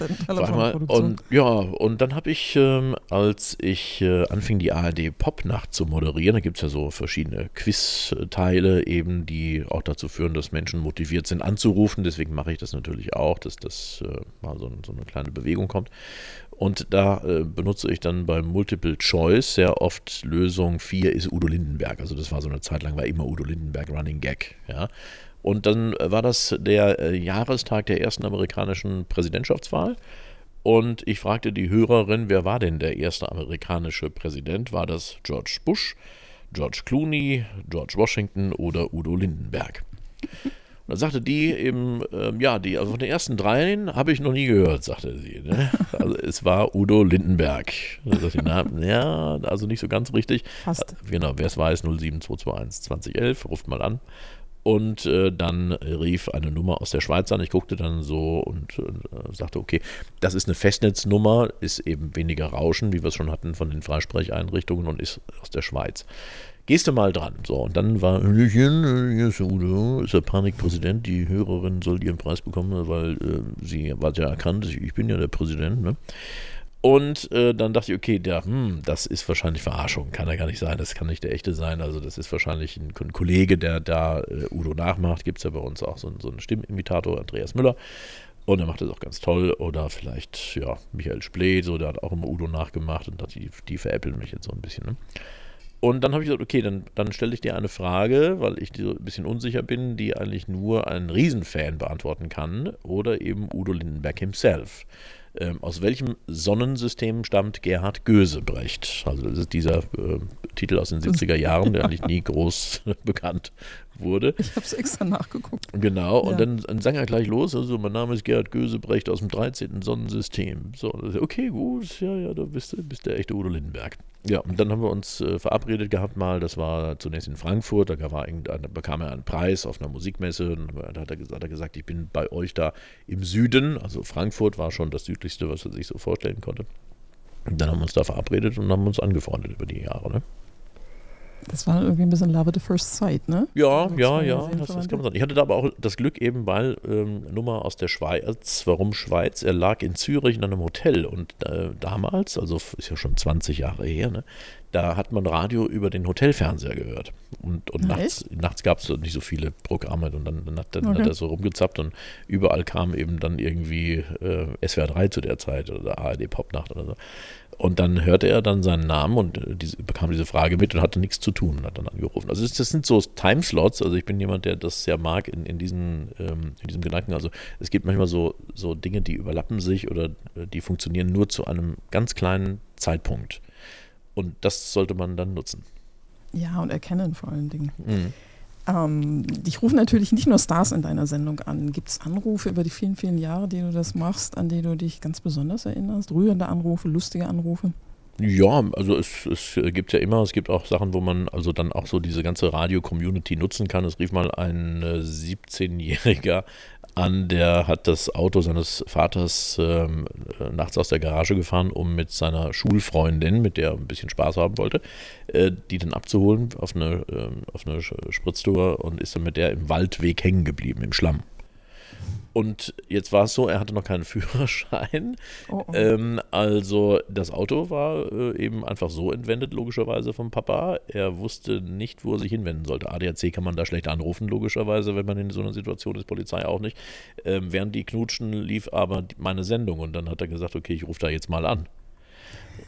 mal, und Ja, und dann habe ich, ähm, als ich äh, anfing, die ARD Popnacht zu moderieren, da gibt es ja so verschiedene Quiz-Teile eben, die auch dazu führen, dass Menschen motiviert sind anzurufen. Deswegen mache ich das natürlich auch, dass das äh, mal so, so, eine kleine Bewegung kommt. Und da äh, benutze ich dann beim Multiple Choice sehr oft Lösung 4 ist Udo Lindenberg. Also das war so eine Zeit lang, war immer Udo Lindenberg Running Gag. Ja. Und dann war das der äh, Jahrestag der ersten amerikanischen Präsidentschaftswahl. Und ich fragte die Hörerin, wer war denn der erste amerikanische Präsident? War das George Bush, George Clooney, George Washington oder Udo Lindenberg? Und dann sagte die eben, ähm, ja, die, also von den ersten dreien habe ich noch nie gehört, sagte sie. Ne? Also es war Udo Lindenberg. Ich, na, ja, also nicht so ganz richtig. Fast. Genau, wer es weiß, 07221 2011, ruft mal an. Und äh, dann rief eine Nummer aus der Schweiz an. Ich guckte dann so und äh, sagte, okay, das ist eine Festnetznummer, ist eben weniger Rauschen, wie wir es schon hatten von den Freisprecheinrichtungen und ist aus der Schweiz. Gehst du mal dran. So, und dann war, hier ist Udo, ist der Panikpräsident, die Hörerin soll ihren Preis bekommen, weil äh, sie war ja erkannt, ich bin ja der Präsident, ne? Und äh, dann dachte ich, okay, der, hm, das ist wahrscheinlich Verarschung, kann ja gar nicht sein, das kann nicht der echte sein. Also das ist wahrscheinlich ein, ein Kollege, der da äh, Udo nachmacht. Gibt es ja bei uns auch so, so einen Stimmenimitator, Andreas Müller. Und er macht das auch ganz toll. Oder vielleicht, ja, Michael Splee, so, der hat auch immer Udo nachgemacht und die, die veräppeln mich jetzt so ein bisschen. Ne? Und dann habe ich gesagt, okay, dann, dann stelle ich dir eine Frage, weil ich so ein bisschen unsicher bin, die eigentlich nur ein Riesenfan beantworten kann oder eben Udo Lindenberg himself. Ähm, aus welchem Sonnensystem stammt Gerhard Gösebrecht? Also das ist dieser äh, Titel aus den 70er Jahren, der eigentlich nie groß bekannt wurde. Ich habe es extra nachgeguckt. Genau, und ja. dann, dann sang er gleich los, also mein Name ist Gerhard Gösebrecht aus dem 13. Sonnensystem. So, okay, gut, ja, ja, da bist du bist der echte Udo Lindenberg. Ja, und dann haben wir uns äh, verabredet gehabt mal, das war zunächst in Frankfurt, da war da bekam er einen Preis auf einer Musikmesse und da hat er, gesagt, hat er gesagt, ich bin bei euch da im Süden, also Frankfurt war schon das südlichste, was er sich so vorstellen konnte. Und dann haben wir uns da verabredet und haben uns angefreundet über die Jahre, ne? Das war irgendwie ein bisschen Love at the First Sight, ne? Ja, ja, ja, das, das, kann man sagen. Ich hatte da aber auch das Glück eben, weil ähm, Nummer aus der Schweiz, warum Schweiz? Er lag in Zürich in einem Hotel und äh, damals, also ist ja schon 20 Jahre her, ne, da hat man Radio über den Hotelfernseher gehört. Und, und nachts, nachts gab es nicht so viele Programme und dann, dann, hat, dann okay. hat er so rumgezappt und überall kam eben dann irgendwie äh, SWR 3 zu der Zeit oder ARD Popnacht oder so. Und dann hörte er dann seinen Namen und äh, diese, bekam diese Frage mit und hatte nichts zu tun und hat dann angerufen. Also das, sind so Timeslots. Also ich bin jemand, der das sehr mag in, in, diesen, ähm, in diesem Gedanken. Also es gibt manchmal so, so Dinge, die überlappen sich oder äh, die funktionieren nur zu einem ganz kleinen Zeitpunkt. Und das sollte man dann nutzen. Ja, und erkennen vor allen Dingen. Mhm. Ähm, dich rufen natürlich nicht nur Stars in deiner Sendung an. Gibt es Anrufe über die vielen, vielen Jahre, die du das machst, an die du dich ganz besonders erinnerst? Rührende Anrufe, lustige Anrufe? Ja, also es, es gibt ja immer, es gibt auch Sachen, wo man also dann auch so diese ganze Radio-Community nutzen kann. Es rief mal ein äh, 17-Jähriger an, der hat das Auto seines Vaters ähm, äh, nachts aus der Garage gefahren, um mit seiner Schulfreundin, mit der er ein bisschen Spaß haben wollte, äh, die dann abzuholen auf eine, äh, auf eine Spritztour und ist dann mit der im Waldweg hängen geblieben, im Schlamm. Und jetzt war es so, er hatte noch keinen Führerschein. Oh, oh. Ähm, also das Auto war äh, eben einfach so entwendet, logischerweise vom Papa. Er wusste nicht, wo er sich hinwenden sollte. ADAC kann man da schlecht anrufen, logischerweise, wenn man in so einer Situation ist, Polizei auch nicht. Ähm, während die knutschen, lief aber meine Sendung und dann hat er gesagt, okay, ich rufe da jetzt mal an.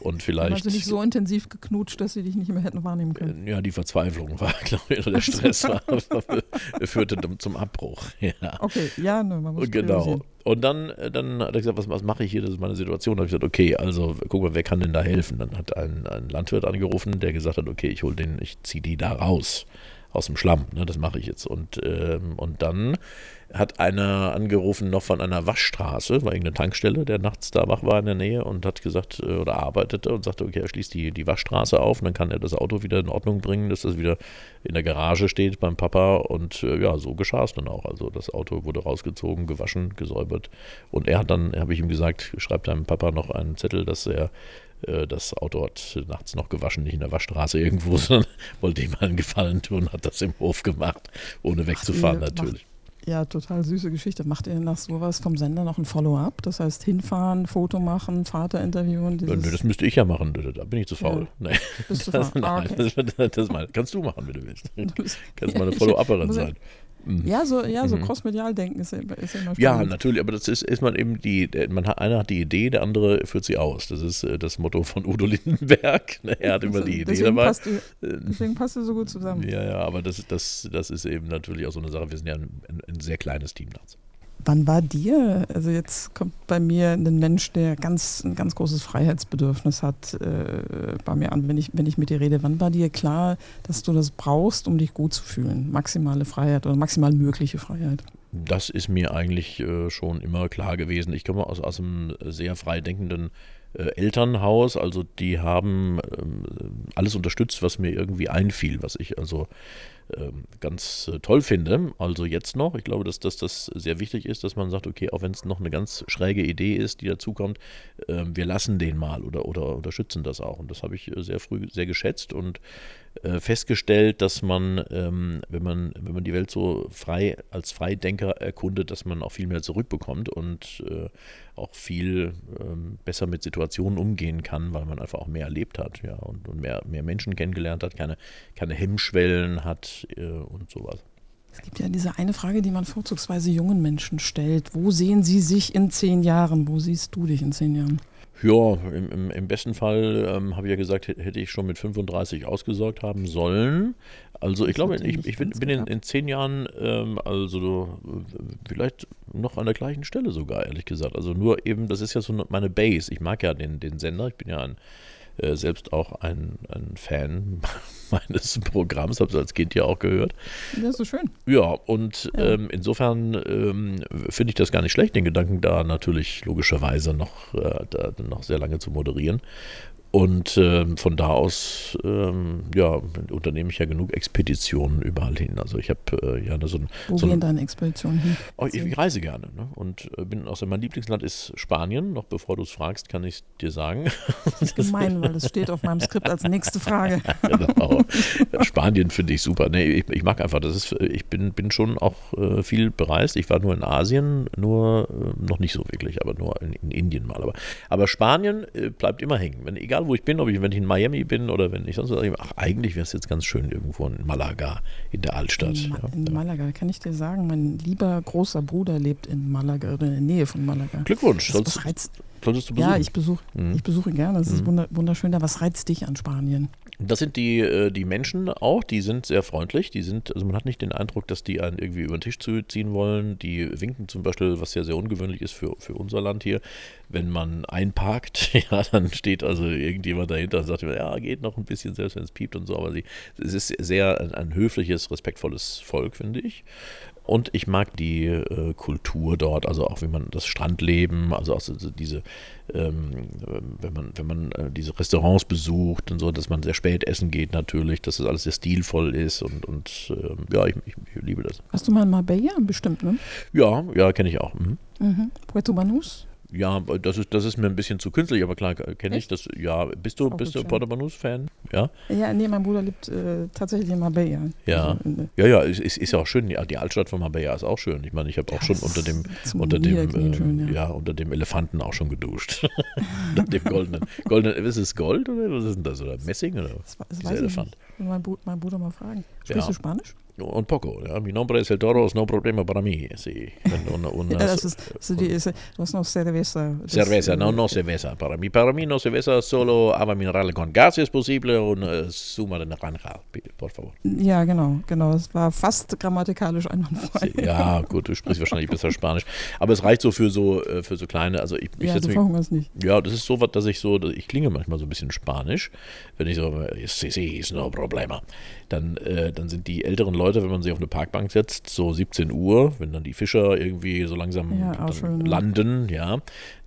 Und vielleicht. Also nicht so intensiv geknutscht, dass sie dich nicht mehr hätten wahrnehmen können. Ja, die Verzweiflung war, glaube ich, oder der Stress war, führte zum Abbruch. Ja. Okay, ja, ne, man muss Genau. Und dann, äh, dann hat er gesagt, was, was mache ich hier? Das ist meine Situation. Da habe ich gesagt, okay, also guck mal, wer kann denn da helfen? Dann hat ein, ein Landwirt angerufen, der gesagt hat, okay, ich hole den, ich ziehe die da raus aus dem Schlamm. Ne, das mache ich jetzt. Und, ähm, und dann hat einer angerufen noch von einer Waschstraße, war irgendeine Tankstelle, der nachts da wach war in der Nähe und hat gesagt äh, oder arbeitete und sagte, okay, er schließt die, die Waschstraße auf und dann kann er das Auto wieder in Ordnung bringen, dass das wieder in der Garage steht beim Papa und äh, ja, so geschah es dann auch. Also das Auto wurde rausgezogen, gewaschen, gesäubert und er hat dann, habe ich ihm gesagt, schreibt deinem Papa noch einen Zettel, dass er das Auto hat nachts noch gewaschen, nicht in der Waschstraße irgendwo, sondern wollte ihm einen Gefallen tun, hat das im Hof gemacht, ohne wegzufahren Ach, natürlich. Ja, total süße Geschichte. Macht ihr nach sowas vom Sender noch ein Follow-up? Das heißt, hinfahren, Foto machen, Vater interviewen? Ja, das müsste ich ja machen. Da bin ich zu faul. Ja. Nee. Bist du faul? Ah, okay. das, das, das, kannst du machen, wenn du willst. Kannst mal eine Follow-Upperin sein. Mhm. Ja, so, ja, so mhm. crossmedial denken ist, ist immer spannend. Ja, natürlich, aber das ist, ist man eben die, man hat, einer hat die Idee, der andere führt sie aus. Das ist äh, das Motto von Udo Lindenberg. Er hat immer die Idee deswegen dabei. Passt die, deswegen passt du so gut zusammen. Ja, ja, aber das, das, das ist eben natürlich auch so eine Sache. Wir sind ja ein, ein, ein sehr kleines Team nachts. Wann war dir, also jetzt kommt bei mir ein Mensch, der ganz, ein ganz großes Freiheitsbedürfnis hat, äh, bei mir an, wenn ich, wenn ich mit dir rede, wann war dir klar, dass du das brauchst, um dich gut zu fühlen? Maximale Freiheit oder maximal mögliche Freiheit? Das ist mir eigentlich äh, schon immer klar gewesen. Ich komme aus, aus einem sehr frei denkenden äh, Elternhaus, also die haben ähm, alles unterstützt, was mir irgendwie einfiel, was ich also ganz äh, toll finde. Also jetzt noch, ich glaube, dass, dass das sehr wichtig ist, dass man sagt, okay, auch wenn es noch eine ganz schräge Idee ist, die dazukommt, äh, wir lassen den mal oder, oder unterstützen das auch. Und das habe ich äh, sehr früh sehr geschätzt und äh, festgestellt, dass man, ähm, wenn man, wenn man die Welt so frei als Freidenker erkundet, dass man auch viel mehr zurückbekommt und äh, auch viel ähm, besser mit Situationen umgehen kann, weil man einfach auch mehr erlebt hat, ja, und, und mehr, mehr Menschen kennengelernt hat, keine, keine Hemmschwellen hat äh, und sowas. Es gibt ja diese eine Frage, die man vorzugsweise jungen Menschen stellt. Wo sehen sie sich in zehn Jahren? Wo siehst du dich in zehn Jahren? Ja, im, im, im besten Fall ähm, habe ich ja gesagt, hätte ich schon mit 35 ausgesorgt haben sollen. Also ich, glaube, ich, ich bin, bin in, in, zehn Jahren, ähm, also vielleicht noch an der gleichen Stelle sogar, ehrlich gesagt. Also nur eben, das ist ja so meine Base. Ich mag ja den, den Sender, ich bin ja ein äh, selbst auch ein, ein Fan meines Programms, habe es als Kind ja auch gehört. Das ist so schön. Ja, und ja. Ähm, insofern ähm, finde ich das gar nicht schlecht, den Gedanken da natürlich logischerweise noch, äh, da noch sehr lange zu moderieren. Und ähm, von da aus ähm, ja, unternehme ich ja genug Expeditionen überall hin. Also ich habe äh, ja so ein. Wo so gehen deine Expeditionen hin? Oh, ich, ich, reise gerne. Ne? Und äh, bin aus mein Lieblingsland ist Spanien. Noch bevor du es fragst, kann ich dir sagen. Das ist gemein, weil es steht auf meinem Skript als nächste Frage. genau. Spanien finde ich super. Nee, ich, ich, mag einfach, das ist, ich bin, bin schon auch äh, viel bereist. Ich war nur in Asien, nur äh, noch nicht so wirklich, aber nur in, in Indien mal. Aber, aber Spanien äh, bleibt immer hängen. Wenn, egal egal wo ich bin, ob ich, wenn ich in Miami bin oder wenn ich sonst was, ach, eigentlich wäre es jetzt ganz schön irgendwo in Malaga, in der Altstadt. In, Ma ja, in Malaga, kann ich dir sagen, mein lieber großer Bruder lebt in Malaga oder in der Nähe von Malaga. Glückwunsch. Das, reizt, solltest du besuchen? Ja, ich besuche, mhm. ich besuche gerne. Es ist mhm. wunderschön da. Was reizt dich an Spanien? Das sind die, äh, die Menschen auch, die sind sehr freundlich, die sind, also man hat nicht den Eindruck, dass die einen irgendwie über den Tisch ziehen wollen. Die winken zum Beispiel, was ja sehr ungewöhnlich ist für, für unser Land hier, wenn man einparkt, ja, dann steht also irgendjemand dahinter und sagt, ja, geht noch ein bisschen, selbst wenn es piept und so, aber sie, es ist sehr ein, ein höfliches, respektvolles Volk, finde ich. Und ich mag die äh, Kultur dort, also auch wie man das Strandleben, also auch so, so diese, ähm, wenn man, wenn man äh, diese Restaurants besucht und so, dass man sehr spät essen geht natürlich, dass das alles sehr stilvoll ist und, und ähm, ja, ich, ich, ich, liebe das. Hast du mal in Marbella bestimmt, ne? Ja, ja, kenne ich auch. Mhm. Mhm. Puerto Banús? Ja, das ist, das ist mir ein bisschen zu künstlich, aber klar kenne ich das. Ja, bist du, bist du Porto Banús-Fan? Ja? Ja, nee, mein Bruder lebt äh, tatsächlich in Marbella. Ja, also in, ja, ja, ist, ist, ist ja auch schön. Ja, die Altstadt von Marbella ist auch schön. Ich meine, ich habe auch schon unter dem, unter dem, äh, schön, ja. ja. unter dem Elefanten auch schon geduscht. unter dem goldenen, goldenen, ist es Gold oder was ist denn das? Oder Messing oder das, das Dieser Elefant? Ich. Mein, mein Bruder mal fragen. Sprichst ja. du Spanisch? Un poco, ja. Mi nombre es el toro, es no problema para mí. Sí. Una, una, ja, das ist, du hast noch cerveza. Cerveza, no, no cerveza. Para mí, para mí no cerveza, solo agua mineral con gas es posible und uh, suma de naranja, por favor. Ja, genau, genau. Es war fast grammatikalisch einwandfrei. Ja, gut, du sprichst wahrscheinlich besser Spanisch. Aber es reicht so für so, äh, für so kleine, also ich, ich ja, du mich, nicht. Ja, das ist so was, dass ich so, ich klinge manchmal so ein bisschen Spanisch, wenn ich so, sí, sí, es no problema. Dann, äh, dann sind die älteren Leute, wenn man sie auf eine Parkbank setzt, so 17 Uhr, wenn dann die Fischer irgendwie so langsam ja, landen, ja,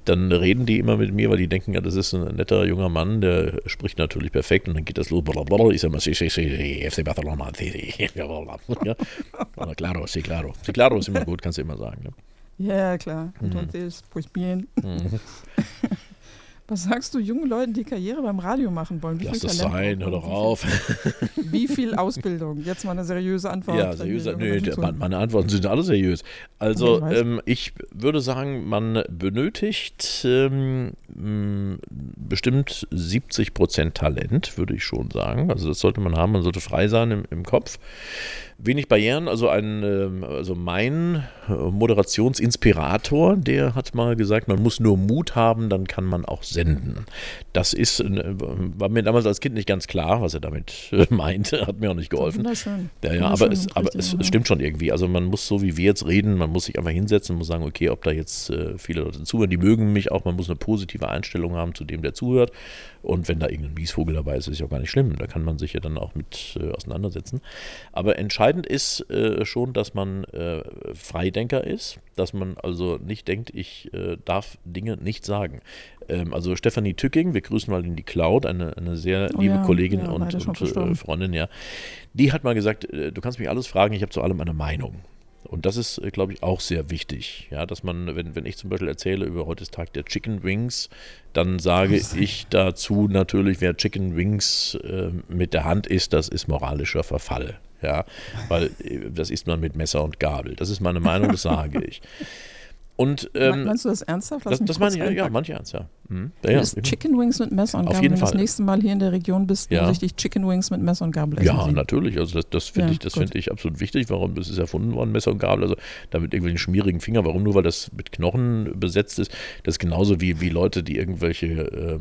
dann reden die immer mit mir, weil die denken, ja, das ist ein netter junger Mann, der spricht natürlich perfekt und dann geht das los, blablabla, ich sage mal, sí, sí, sí, FC Barcelona, sí, sí, ja. claro, sí, claro. Sí, claro ist immer gut, kannst du immer sagen. Ne? Ja, klar. Entonces, mhm. pues bien. Mhm. Was sagst du jungen Leuten, die Karriere beim Radio machen wollen? Wie Lass viel das Talent sein, hör doch auf. Wie viel Ausbildung? Jetzt mal eine seriöse Antwort. Ja, seriöse, nö, meine Antworten sind alle seriös. Also okay, ähm, ich würde sagen, man benötigt ähm, bestimmt 70 Prozent Talent, würde ich schon sagen. Also das sollte man haben, man sollte frei sein im, im Kopf. Wenig Barrieren, also ein, ähm, also mein äh, Moderationsinspirator, der hat mal gesagt, man muss nur Mut haben, dann kann man auch senden. Das ist, äh, war mir damals als Kind nicht ganz klar, was er damit äh, meinte, hat mir auch nicht geholfen. Wunderschön. Ja, ja, aber, es, aber es, es, stimmt schon irgendwie. Also man muss so wie wir jetzt reden, man muss sich einfach hinsetzen, muss sagen, okay, ob da jetzt viele Leute zuhören, die mögen mich auch, man muss eine positive Einstellung haben zu dem, der zuhört. Und wenn da irgendein Miesvogel dabei ist, ist ja auch gar nicht schlimm. Da kann man sich ja dann auch mit äh, auseinandersetzen. Aber entscheidend ist äh, schon, dass man äh, Freidenker ist, dass man also nicht denkt, ich äh, darf Dinge nicht sagen. Ähm, also Stefanie Tücking, wir grüßen mal in die Cloud, eine, eine sehr oh, liebe ja, Kollegin ja, und, und äh, Freundin, ja. Die hat mal gesagt, äh, du kannst mich alles fragen, ich habe zu allem eine Meinung. Und das ist, äh, glaube ich, auch sehr wichtig. Ja, dass man, wenn, wenn ich zum Beispiel erzähle über heute ist Tag der Chicken Wings, dann sage ich dazu natürlich, wer Chicken Wings äh, mit der Hand isst, das ist moralischer Verfall. Ja, weil äh, das isst man mit Messer und Gabel. Das ist meine Meinung, das sage ich. Und, ähm, Meinst du das ernsthaft? Lass das das meine ich, ja, ja, manche ernst, ja. Mhm. ja, ja. Chicken Wings mit Messer und Gabel. Auf jeden wenn du das nächste Mal hier in der Region bist, ja. dich Chicken Wings mit Messer und Gabel essen Ja, sehen. natürlich. Also das, das finde ja, ich, find ich absolut wichtig. Warum das ist erfunden worden, Messer und Gabel? Also da mit irgendwelchen schmierigen Finger. Warum? Nur weil das mit Knochen besetzt ist. Das ist genauso wie, wie Leute, die irgendwelche äh,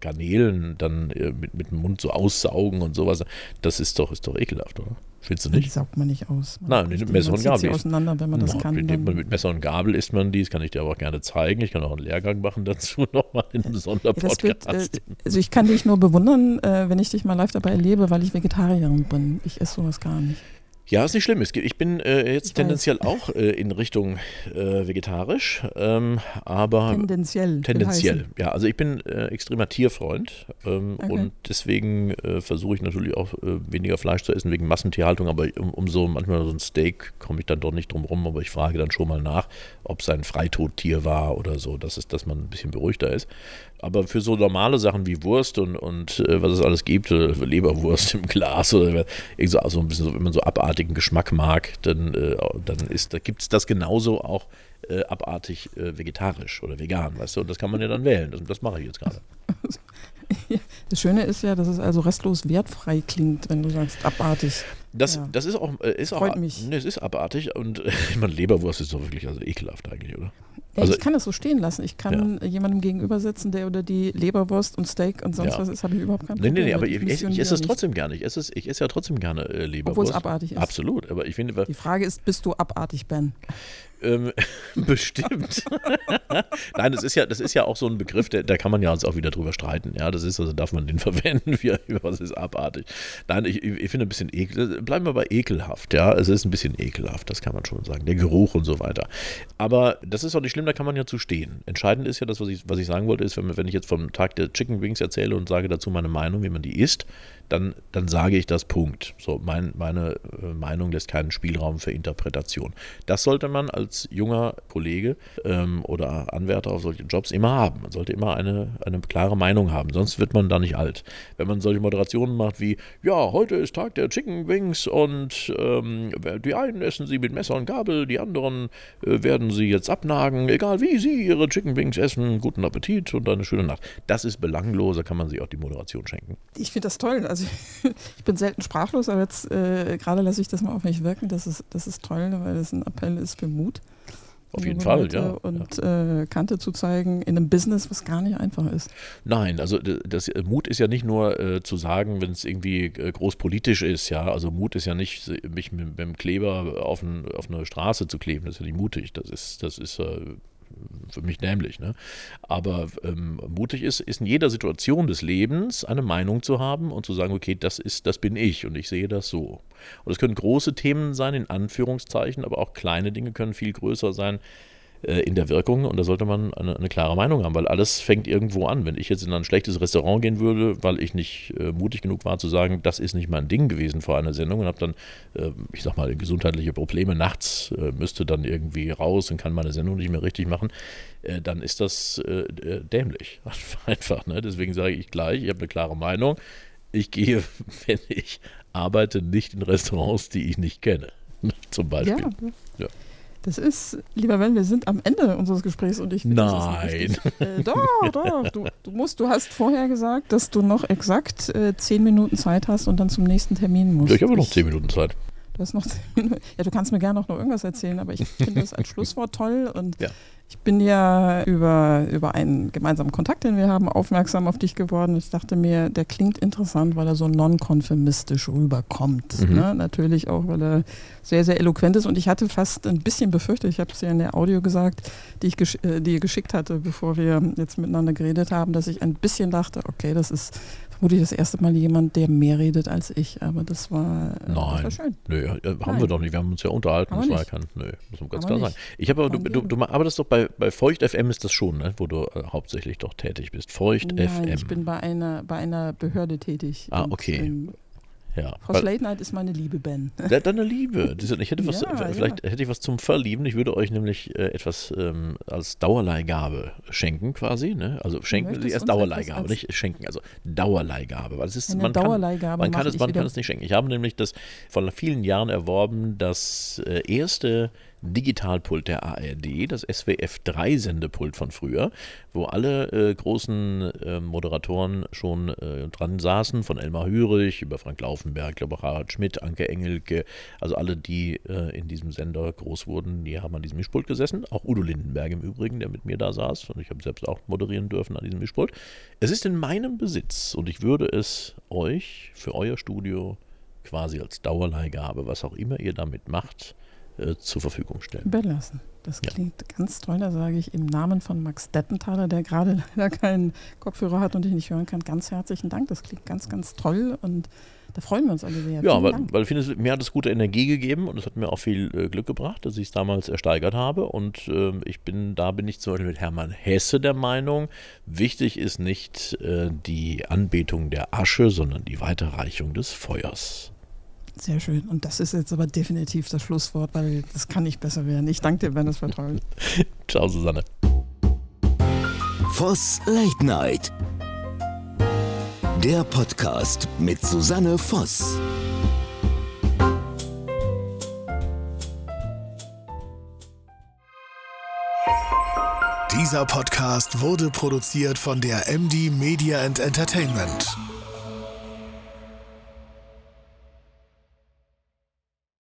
Garnelen dann äh, mit, mit dem Mund so aussaugen und sowas. Das ist doch, ist doch ekelhaft, oder? Findest du nicht? Die saugt man nicht aus. Man Nein, mit Messer und Gabel. Sie auseinander, wenn man no, das kann. Mit, mit, Messer und Gabel isst man die, das kann ich dir aber auch gerne zeigen. Ich kann auch einen Lehrgang machen dazu nochmal in einem Sonderpodcast. Wird, äh, also ich kann dich nur bewundern, äh, wenn ich dich mal live dabei erlebe, weil ich Vegetarierin bin. Ich esse sowas gar nicht. Ja, ist nicht schlimm. Ich bin äh, jetzt ich tendenziell weiß. auch äh, in Richtung äh, vegetarisch, ähm, aber tendenziell. Tendenziell, ja. Also ich bin äh, extremer Tierfreund ähm, okay. und deswegen äh, versuche ich natürlich auch äh, weniger Fleisch zu essen wegen Massentierhaltung. Aber um, um, so manchmal so ein Steak komme ich dann doch nicht drum rum. Aber ich frage dann schon mal nach, ob es ein Freitodtier war oder so, dass es, dass man ein bisschen beruhigter ist. Aber für so normale Sachen wie Wurst und, und was es alles gibt, Leberwurst im Glas oder so, also ein bisschen so, wenn man so abartigen Geschmack mag, dann, äh, dann da gibt es das genauso auch äh, abartig äh, vegetarisch oder vegan, weißt du? Und das kann man ja dann wählen. Das, das mache ich jetzt gerade. Das Schöne ist ja, dass es also restlos wertfrei klingt, wenn du sagst abartig. Das, Ja. das ist auch, äh, ist auch Freut mich. Nee, es ist abartig und äh, ich meine, Leberwurst ist doch wirklich also ekelhaft eigentlich, oder? Ja, Also- ich kann das so stehen lassen. Ich kann jemandem gegenüber sitzen, der oder die Leberwurst und Steak und sonst Ja. was ist, habe ich überhaupt kein Nee, Problem. nee, nee, aber mit. ich, ich, ich esse es trotzdem gerne. Ich esse, es, ich esse ja trotzdem gerne äh, Leberwurst. Obwohl es abartig ist. Absolut, aber ich finde, Die Frage ist, bist du abartig, Ben? Ähm, bestimmt. Nein, das ist ja, das ist ja auch so ein Begriff, der, da kann man ja uns auch wieder drüber streiten. Ja, das ist, also darf man den verwenden, wie, was ist abartig. Nein, ich, ich finde ein bisschen ekel, bleiben wir bei ekelhaft, ja. Es ist ein bisschen ekelhaft, das kann man schon sagen. Der Geruch und so weiter. Aber das ist auch nicht schlimm, da kann man ja zu stehen. Entscheidend ist ja das, was ich, was ich sagen wollte, ist, wenn, wenn ich jetzt vom Tag der Chicken Wings erzähle und sage dazu meine Meinung, wie man die isst, dann, dann sage ich das Punkt. So, mein, meine äh, Meinung lässt keinen Spielraum für Interpretation. Das sollte man als junger Kollege ähm, oder Anwärter auf solche Jobs immer haben. Man sollte immer eine, eine klare Meinung haben, sonst wird man da nicht alt. Wenn man solche Moderationen macht wie, ja, heute ist Tag der Chicken Wings und ähm, die einen essen sie mit Messer und Gabel, die anderen äh, werden sie jetzt abnagen, egal wie sie ihre Chicken Wings essen, guten Appetit und eine schöne Nacht. Das ist belanglos, da kann man sich auch die Moderation schenken. Ich finde das toll. Also ich bin selten sprachlos, aber jetzt äh, gerade lasse ich das mal auf mich wirken. Das ist, das ist toll, weil das ein Appell ist für Mut. Auf jeden Fall, Leute ja. Und Äh, Kante zu zeigen in einem Business, was gar nicht einfach ist. Nein, also das äh, Mut ist ja nicht nur äh, zu sagen, wenn es irgendwie äh, groß politisch ist, ja. Also Mut ist ja nicht, mich mit, mit dem Kleber auf, ein, auf eine Straße zu kleben, das ist ja nicht mutig. Das ist, das ist äh, für mich dämlich, ne? Aber ähm, mutig ist, ist in jeder Situation des Lebens eine Meinung zu haben und zu sagen, okay, das ist, das bin ich und ich sehe das so. Und es können große Themen sein, in Anführungszeichen, aber auch kleine Dinge können viel größer sein in der Wirkung und da sollte man eine, eine klare Meinung haben, weil alles fängt irgendwo an. Wenn ich jetzt in ein schlechtes Restaurant gehen würde, weil ich nicht äh, mutig genug war zu sagen, das ist nicht mein Ding gewesen vor einer Sendung und habe dann, äh, ich sag mal, gesundheitliche Probleme nachts, äh, müsste dann irgendwie raus und kann meine Sendung nicht mehr richtig machen, äh, dann ist das äh, äh, dämlich. Einfach, ne? Deswegen sage ich gleich, ich habe eine klare Meinung. Ich gehe, wenn ich arbeite, nicht in Restaurants, die ich nicht kenne. Zum Beispiel. Ja. Ja. Das ist, lieber Ben, wir sind am Ende unseres Gesprächs und ich Nein. Äh, doch, doch. Du, du, musst, du hast vorher gesagt, dass du noch exakt äh, zehn Minuten Zeit hast und dann zum nächsten Termin musst. Ja, ich habe noch zehn Minuten Zeit. Du hast noch. Ja, du kannst mir gerne noch irgendwas erzählen, aber ich finde das als Schlusswort toll und Ja. ich bin ja über, über einen gemeinsamen Kontakt, den wir haben, aufmerksam auf dich geworden. Ich dachte mir, der klingt interessant, weil er so nonkonformistisch rüberkommt. Mhm. Ne? Natürlich auch, weil er sehr, sehr eloquent ist und ich hatte fast ein bisschen befürchtet, ich habe es ja in der Audio gesagt, die ich gesch äh, die ihr geschickt hatte, bevor wir jetzt miteinander geredet haben, dass ich ein bisschen dachte, okay, das ist vermutlich das erste Mal jemand, der mehr redet als ich, aber das war, äh, das war Nein. schön. Nö, haben Nein. wir doch nicht. Wir haben uns ja unterhalten. Das war ja kein. Nö, muss man ganz Haben wir klar nicht. sagen. Ich habe aber, du, du, du arbeitest doch bei, bei Feucht FM ist das schon, ne? wo du äh, hauptsächlich doch tätig bist. Feucht Nein, FM. ich bin bei einer, bei einer Behörde tätig. Ah, okay. ähm, ja. Frau Night ist meine Liebe, Ben. De- Deine Liebe. Ich hätte was, Ja, vielleicht hätte ich was zum Verlieben. Ich würde euch nämlich äh, etwas ähm, als Dauerleihgabe schenken, quasi. Ne? Also schenken, möchtest erst Dauerleihgabe, nicht schenken. Also Dauerleihgabe. Weil es ist, Eine man kann, Dauerleihgabe man kann, es, man kann es nicht schenken. Ich habe nämlich das vor vielen Jahren erworben, das äh, erste Digitalpult der ARD, das SWF3-Sendepult von früher, wo alle äh, großen äh, Moderatoren schon äh, dran saßen, von Elmar Hürich über Frank Laufenberg, ich glaube auch Harald Schmidt, Anke Engelke, also alle, die äh, in diesem Sender groß wurden, die haben an diesem Mischpult gesessen. Auch Udo Lindenberg im Übrigen, der mit mir da saß und ich habe selbst auch moderieren dürfen an diesem Mischpult. Es ist in meinem Besitz und ich würde es euch für euer Studio quasi als Dauerleihgabe, was auch immer ihr damit macht, äh, zur Verfügung stellen. Überlassen. Das Ja. klingt ganz toll. Da sage ich im Namen von Max Dettenthaler, der gerade leider keinen Kopfhörer hat und ich nicht hören kann, ganz herzlichen Dank. Das klingt ganz, ganz toll und da freuen wir uns alle sehr. Ja, weil, weil ich finde, mir hat es gute Energie gegeben und es hat mir auch viel äh, Glück gebracht, dass ich es damals ersteigert habe. Und ähm, ich bin, da bin ich zum Beispiel mit Hermann Hesse der Meinung, wichtig ist nicht äh, die Anbetung der Asche, sondern die Weiterreichung des Feuers. Sehr schön. Und das ist jetzt aber definitiv das Schlusswort, weil das kann nicht besser werden. Ich danke dir, Ben, das war toll. Ciao, Susanne. Voss Late Night. Der Podcast mit Susanne Voss. Dieser Podcast wurde produziert von der MD Media and Entertainment.